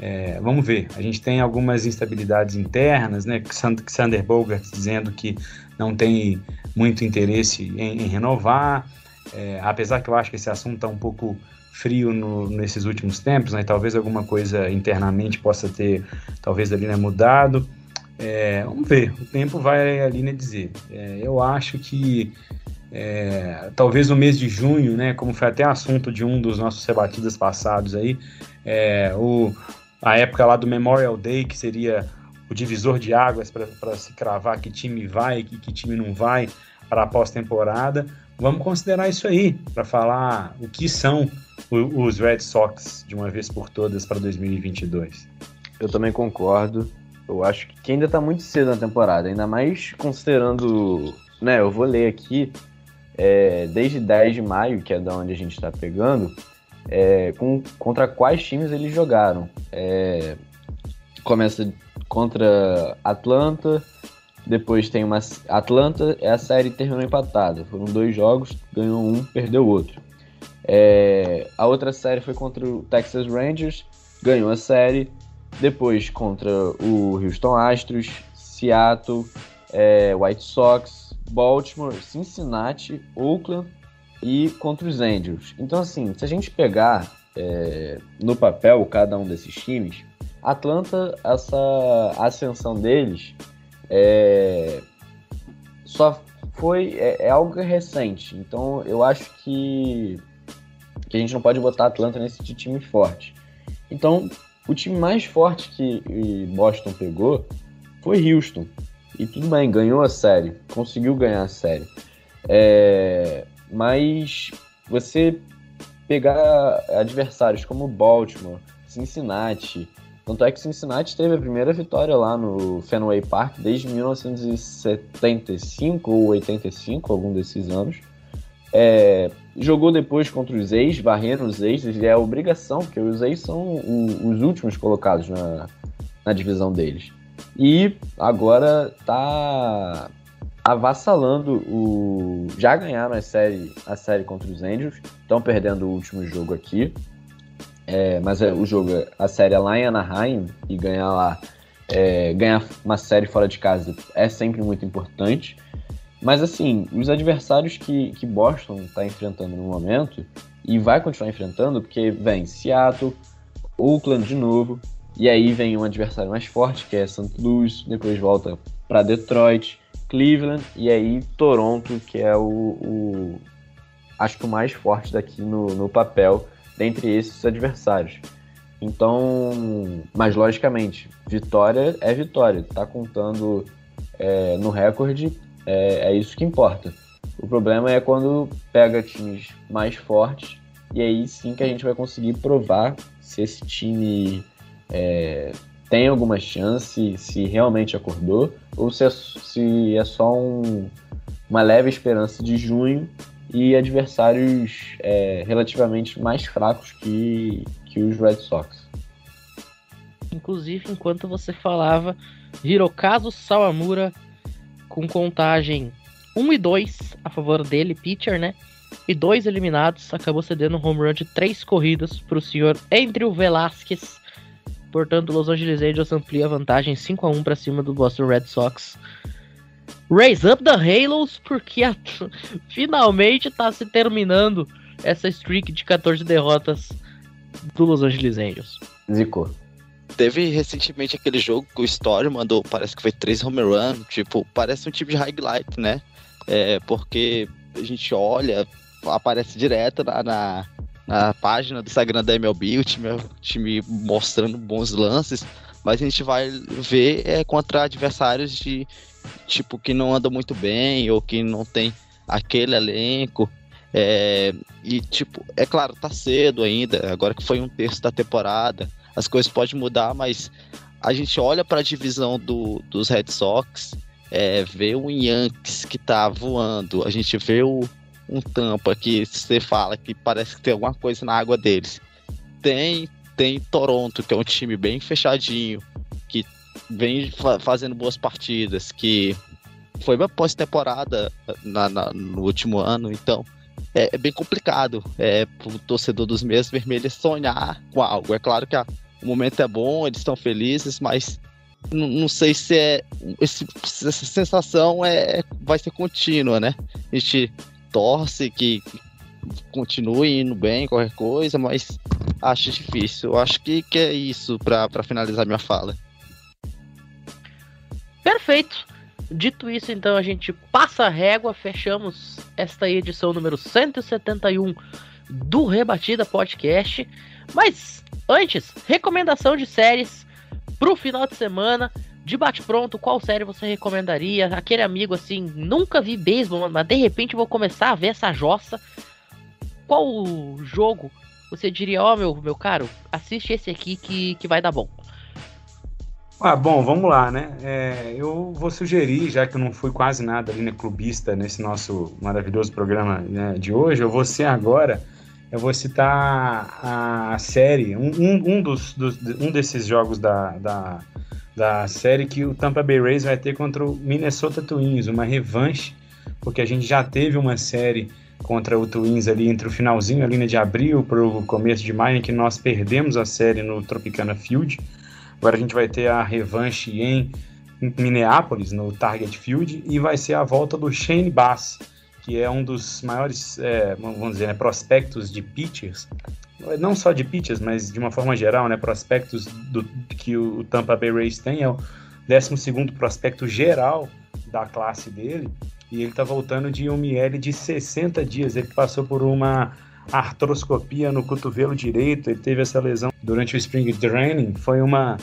É, vamos ver. A gente tem algumas instabilidades internas, né? Sander Bogart dizendo que não tem muito interesse em, em renovar. É, apesar que eu acho que esse assunto está um pouco frio no, nesses últimos tempos, né? Talvez alguma coisa internamente possa ter, talvez ali né, mudado. É, vamos ver. O tempo vai ali né, dizer. É, eu acho que é, talvez no mês de junho, né? Como foi até assunto de um dos nossos rebatidas passados aí, é, o a época lá do Memorial Day, que seria o divisor de águas para se cravar que time vai e que, que time não vai para a pós-temporada. Vamos considerar isso aí para falar o que são os Red Sox de uma vez por todas para 2022. Eu também concordo. Eu acho que ainda está muito cedo na temporada, ainda mais considerando, né, eu vou ler aqui, é, desde 10 de maio, que é da onde a gente está pegando, é, com, contra quais times eles jogaram. É, começa contra Atlanta, Depois tem uma. Atlanta, é a série terminou empatada. Foram dois jogos, ganhou um, perdeu outro. É, a outra série foi contra o Texas Rangers, ganhou a série. Depois contra o Houston Astros, Seattle, é, White Sox, Baltimore, Cincinnati, Oakland e contra os Angels. Então, assim, se a gente pegar é, no papel cada um desses times, Atlanta, essa ascensão deles é, só foi é, é, algo recente. Então, eu acho que, que a gente não pode botar Atlanta nesse time forte. Então, o time mais forte que Boston pegou foi Houston. E tudo bem, ganhou a série, conseguiu ganhar a série. É, mas você pegar adversários como Baltimore, Cincinnati, tanto é que Cincinnati teve a primeira vitória lá no Fenway Park desde 1975 ou 85, algum desses anos. É, jogou depois contra os ex, varrendo os ex, e é obrigação, porque os ex são o, os últimos colocados na, na divisão deles. E agora tá avassalando o. Já ganharam a série, a série contra os Angels, estão perdendo o último jogo aqui. É, mas é, o jogo, a série é lá em Anaheim e ganhar lá, é, ganhar uma série fora de casa é sempre muito importante. Mas assim, os adversários que, que Boston está enfrentando no momento e vai continuar enfrentando, porque vem Seattle, Oakland de novo, e aí vem um adversário mais forte, que é St. Louis, depois volta para Detroit, Cleveland e aí Toronto, que é o, o, acho que o mais forte daqui no, no papel dentre esses adversários. Então, mas logicamente, vitória é vitória. Tá contando é, no recorde, é, é isso que importa. O problema é quando pega times mais fortes e aí sim que a gente vai conseguir provar se esse time é, tem alguma chance, se realmente acordou, ou se é, se é só um, uma leve esperança de junho e adversários é, relativamente mais fracos que, que os Red Sox. Inclusive, enquanto você falava, Hirokazu Sawamura com contagem 1 e 2 a favor dele, pitcher, né? E dois eliminados, acabou cedendo um home run de três corridas para o senhor Andrew Velasquez Portanto, Los Angeles Angels amplia a vantagem 5 a 1 para cima do Boston Red Sox. Raise up the Halos, porque a... finalmente está se terminando essa streak de 14 derrotas do Los Angeles Angels. Zicou. Teve recentemente aquele jogo que o Story mandou, parece que foi 3 home run, tipo, parece um tipo de highlight, né? É, porque a gente olha, aparece direto na, na na página do Instagram da MLB, o time, o time mostrando bons lances, mas a gente vai ver é, contra adversários de tipo que não andam muito bem ou que não tem aquele elenco. É, e tipo, é claro, tá cedo ainda, agora que foi um terço da temporada, as coisas podem mudar, mas a gente olha para a divisão do, dos Red Sox, é, vê o Yankees que tá voando, a gente vê o, um tampa que você fala que parece que tem alguma coisa na água deles. Tem, tem Toronto, que é um time bem fechadinho, que vem fa fazendo boas partidas, que foi uma pós-temporada na, no último ano, então é, é bem complicado é, para o torcedor dos meias vermelhos sonhar com algo. É claro que a, o momento é bom, eles estão felizes, mas não sei se é esse, essa sensação é vai ser contínua, né? A gente torce que continue indo bem, qualquer coisa, mas acho difícil. Eu acho que, que é isso para finalizar minha fala. Perfeito. Dito isso, então a gente passa a régua, fechamos esta edição número 171 do Rebatida Podcast. Mas antes, recomendação de séries pro final de semana de bate-pronto, qual série você recomendaria? Aquele amigo assim, nunca vi beisebol, mas de repente vou começar a ver essa jossa. Qual jogo você diria, ó, oh, meu, meu caro, assiste esse aqui que, que vai dar bom? Ah, bom, vamos lá, né? É, eu vou sugerir, já que eu não fui quase nada ali, né, clubista nesse nosso maravilhoso programa né, de hoje, eu vou ser agora eu vou citar a série, um, um, dos, dos, um desses jogos da, da, da série que o Tampa Bay Rays vai ter contra o Minnesota Twins, uma revanche, porque a gente já teve uma série contra o Twins ali entre o finalzinho ali de abril para o começo de maio, em que nós perdemos a série no Tropicana Field. Agora a gente vai ter a revanche em Minneapolis, no Target Field, e vai ser a volta do Shane Bass, que é um dos maiores, é, vamos dizer, né, prospectos de pitchers, não só de pitchers, mas de uma forma geral, né, prospectos do, que o Tampa Bay Rays tem, é o 12º prospecto geral da classe dele, e ele está voltando de um IL de 60 dias, ele passou por uma artroscopia no cotovelo direito, ele teve essa lesão durante o Spring Training, foi uma,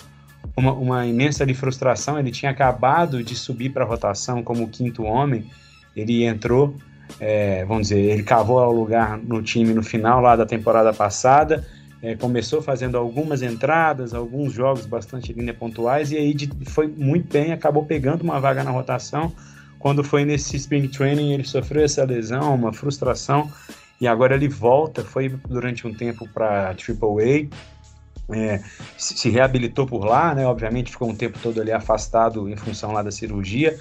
uma, uma imensa frustração, ele tinha acabado de subir para a rotação como quinto homem, ele entrou é, vamos dizer, ele cavou o lugar no time no final lá da temporada passada, é, começou fazendo algumas entradas, alguns jogos bastante linha pontuais, e aí de, foi muito bem, acabou pegando uma vaga na rotação. Quando foi nesse Spring Training, ele sofreu essa lesão, uma frustração, e agora ele volta, foi durante um tempo para AAA, é, se reabilitou por lá, né? Obviamente ficou um tempo todo ali afastado em função lá da cirurgia,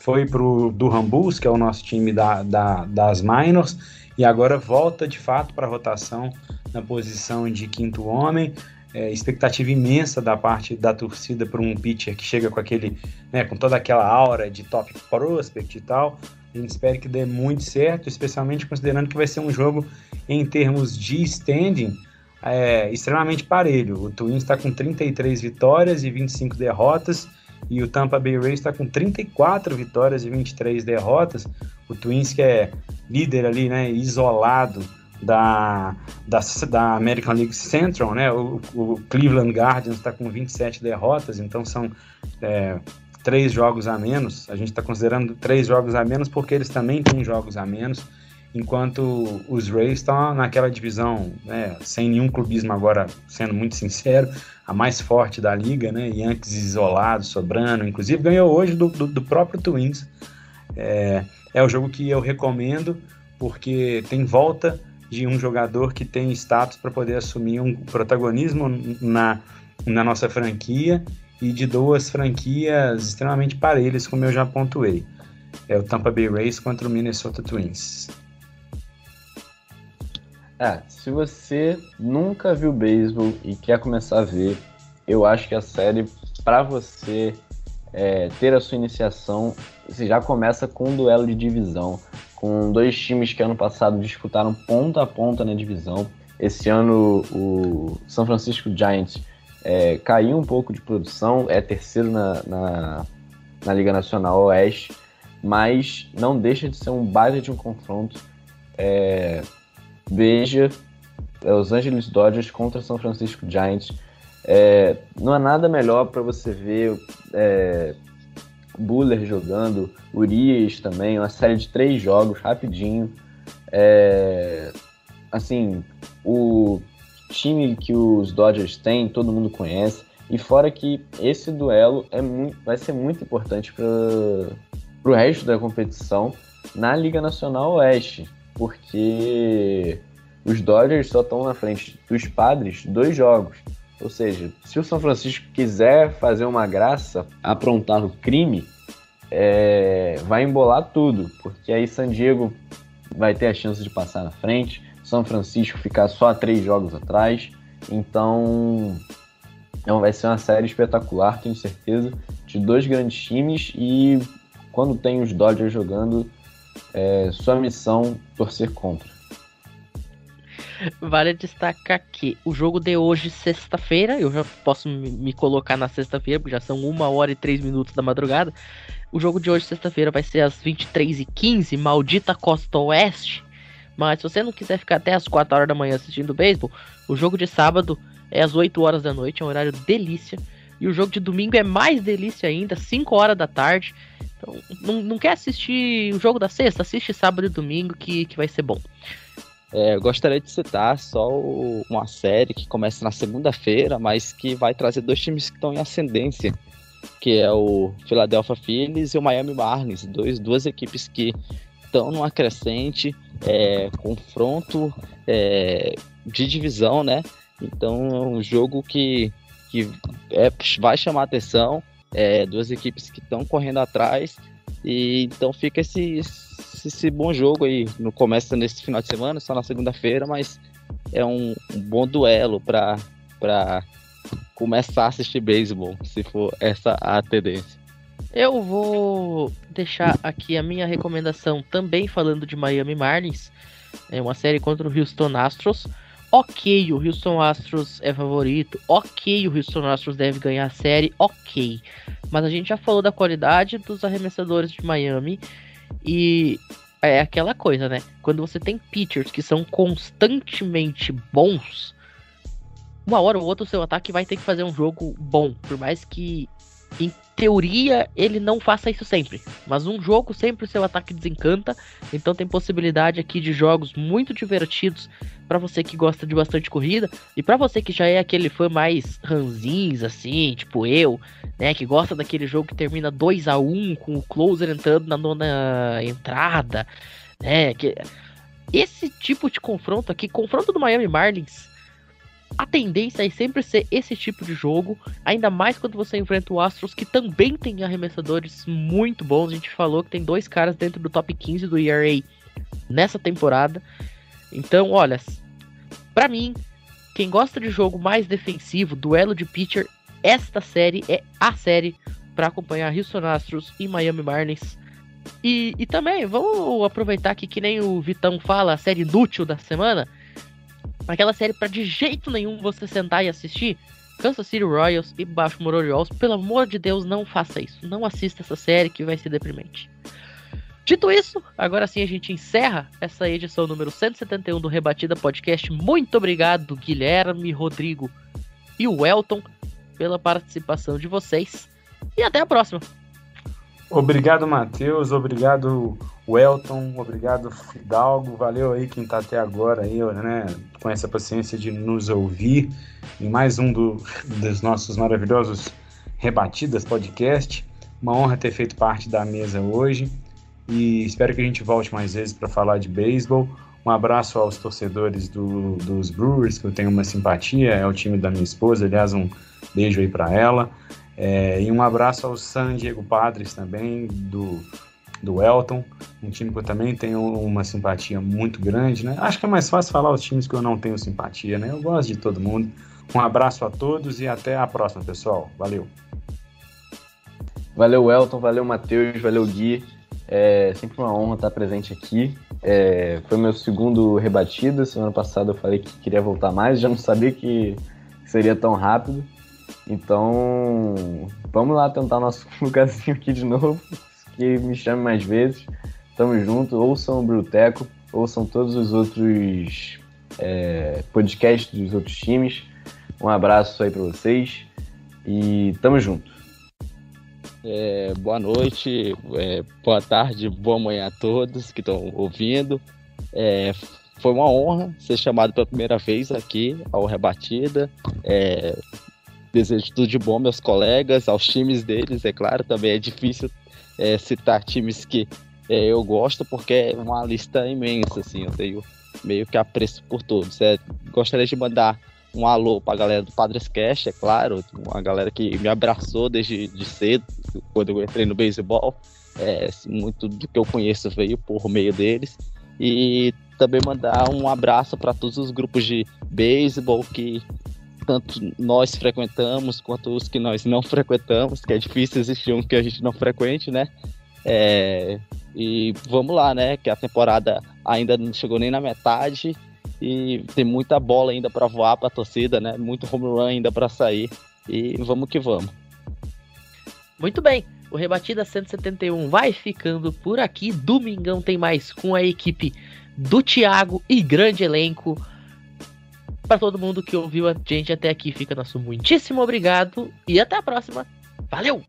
foi pro Durham Bulls, que é o nosso time da, da, das minors, e agora volta de fato para a rotação na posição de quinto homem. É, expectativa imensa da parte da torcida para um pitcher que chega com aquele, né, com toda aquela aura de top prospect e tal. A gente espera que dê muito certo, especialmente considerando que vai ser um jogo em termos de standing é, extremamente parelho. O Twins está com 33 vitórias e 25 derrotas e o Tampa Bay Rays está com 34 vitórias e 23 derrotas. O Twins que é líder ali, né, isolado da, da, da American League Central, né? O, o Cleveland Guardians está com 27 derrotas, então são é, três jogos a menos. A gente está considerando três jogos a menos porque eles também têm jogos a menos enquanto os Rays estão naquela divisão, né, sem nenhum clubismo agora, sendo muito sincero, a mais forte da liga, né, Yankees isolado, sobrando, inclusive ganhou hoje do, do, do próprio Twins. É, é o jogo que eu recomendo, porque tem volta de um jogador que tem status para poder assumir um protagonismo na, na nossa franquia e de duas franquias extremamente parelhas, como eu já pontuei. É o Tampa Bay Rays contra o Minnesota Twins. É, se você nunca viu beisebol e quer começar a ver, eu acho que a série, para você é, ter a sua iniciação, você já começa com um duelo de divisão, com dois times que ano passado disputaram ponta a ponta na divisão. Esse ano o São Francisco Giants é, caiu um pouco de produção, é terceiro na, na, na Liga Nacional Oeste, mas não deixa de ser um baile de um confronto. É, veja é, Los Angeles Dodgers contra São Francisco Giants. É, não há nada melhor para você ver é, Buller jogando, Urias também, uma série de três jogos rapidinho. É, assim, o time que os Dodgers têm, todo mundo conhece. E fora que esse duelo é muito, vai ser muito importante para o resto da competição na Liga Nacional Oeste porque os Dodgers só estão na frente dos Padres dois jogos. Ou seja, se o São Francisco quiser fazer uma graça, aprontar o crime, é, vai embolar tudo, porque aí San Diego vai ter a chance de passar na frente, São Francisco ficar só três jogos atrás. Então, então vai ser uma série espetacular, tenho certeza, de dois grandes times e quando tem os Dodgers jogando, é sua missão torcer contra. Vale destacar que o jogo de hoje, sexta-feira, eu já posso me colocar na sexta-feira, porque já são uma hora e três minutos da madrugada. O jogo de hoje, sexta-feira, vai ser às 23h15, maldita Costa Oeste. Mas se você não quiser ficar até às 4 horas da manhã assistindo beisebol, o jogo de sábado é às 8 horas da noite, é um horário delícia. E o jogo de domingo é mais delícia ainda, 5 horas da tarde. Então, não, não quer assistir o jogo da sexta? Assiste sábado e domingo que, que vai ser bom. É, eu gostaria de citar só uma série que começa na segunda-feira, mas que vai trazer dois times que estão em ascendência, que é o Philadelphia Phillies e o Miami Marlins, dois, duas equipes que estão numa crescente, é, confronto é, de divisão, né? Então é um jogo que, que é, vai chamar atenção, é, duas equipes que estão correndo atrás, e então fica esse, esse, esse, bom jogo aí. No começo nesse final de semana, só na segunda-feira, mas é um, um bom duelo para começar a assistir beisebol, se for essa a tendência. Eu vou deixar aqui a minha recomendação também falando de Miami Marlins. É uma série contra o Houston Astros. Ok, o Houston Astros é favorito. Ok, o Houston Astros deve ganhar a série. Ok. Mas a gente já falou da qualidade dos arremessadores de Miami. E é aquela coisa, né? Quando você tem pitchers que são constantemente bons, uma hora ou outra o seu ataque vai ter que fazer um jogo bom. Por mais que teoria, ele não faça isso sempre. Mas um jogo sempre o seu ataque desencanta. Então tem possibilidade aqui de jogos muito divertidos para você que gosta de bastante corrida. E para você que já é aquele fã mais ranzins, assim, tipo eu, né? Que gosta daquele jogo que termina 2 a 1 com o closer entrando na nona entrada, né? Que... Esse tipo de confronto aqui, confronto do Miami Marlins, a tendência é sempre ser esse tipo de jogo, ainda mais quando você enfrenta o Astros, que também tem arremessadores muito bons. A gente falou que tem dois caras dentro do top 15 do ERA nessa temporada. Então, olha, para mim, quem gosta de jogo mais defensivo, duelo de pitcher, esta série é a série para acompanhar Houston Astros e Miami Marlins. E, e também, vamos aproveitar que, nem o Vitão fala, a série inútil da semana Aquela série para de jeito nenhum você sentar e assistir. Kansas City Royals e Baltimore Orioles, pelo amor de Deus, não faça isso. Não assista essa série que vai ser deprimente. Dito isso, agora sim a gente encerra essa edição número 171 do Rebatida Podcast. Muito obrigado, Guilherme, Rodrigo e o Elton, pela participação de vocês. E até a próxima. Obrigado, Matheus. Obrigado, Welton. Obrigado, Fidalgo. Valeu aí quem está até agora aí, né, com essa paciência de nos ouvir em mais um do, dos nossos maravilhosos Rebatidas Podcast. Uma honra ter feito parte da mesa hoje e espero que a gente volte mais vezes para falar de beisebol. Um abraço aos torcedores do, dos Brewers, que eu tenho uma simpatia, é o time da minha esposa, aliás, um beijo aí para ela. É, e um abraço ao San Diego Padres também, do, do Elton, um time que eu também tenho uma simpatia muito grande, né? Acho que é mais fácil falar os times que eu não tenho simpatia, né? Eu gosto de todo mundo. Um abraço a todos e até a próxima, pessoal. Valeu. Valeu, Elton, valeu, Matheus, valeu, Gui. É sempre uma honra estar presente aqui. É, foi meu segundo rebatida. Semana passada eu falei que queria voltar mais, já não sabia que seria tão rápido. Então, vamos lá tentar nosso lugarzinho aqui de novo. Que me chame mais vezes. Tamo junto. Ouçam o Bruteco, ouçam todos os outros é, podcasts dos outros times. Um abraço aí para vocês e tamo junto. É, boa noite, é, boa tarde, boa manhã a todos que estão ouvindo. É, foi uma honra ser chamado pela primeira vez aqui ao Rebatida. É, desejo tudo de bom meus colegas, aos times deles, é claro, também é difícil é, citar times que é, eu gosto, porque é uma lista imensa, assim, eu tenho meio que apreço por todos. É, gostaria de mandar um alô para a galera do Padres Cash, é claro, uma galera que me abraçou desde de cedo, quando eu entrei no beisebol. É, muito do que eu conheço veio por meio deles. E também mandar um abraço para todos os grupos de beisebol que tanto nós frequentamos quanto os que nós não frequentamos, que é difícil existir um que a gente não frequente, né? É, e vamos lá, né? Que a temporada ainda não chegou nem na metade e tem muita bola ainda para voar para a torcida, né? Muito home run ainda para sair e vamos que vamos. Muito bem. O Rebatida 171 vai ficando por aqui. Domingão tem mais com a equipe do Thiago e grande elenco para todo mundo que ouviu a gente até aqui, fica nosso muitíssimo obrigado e até a próxima. Valeu!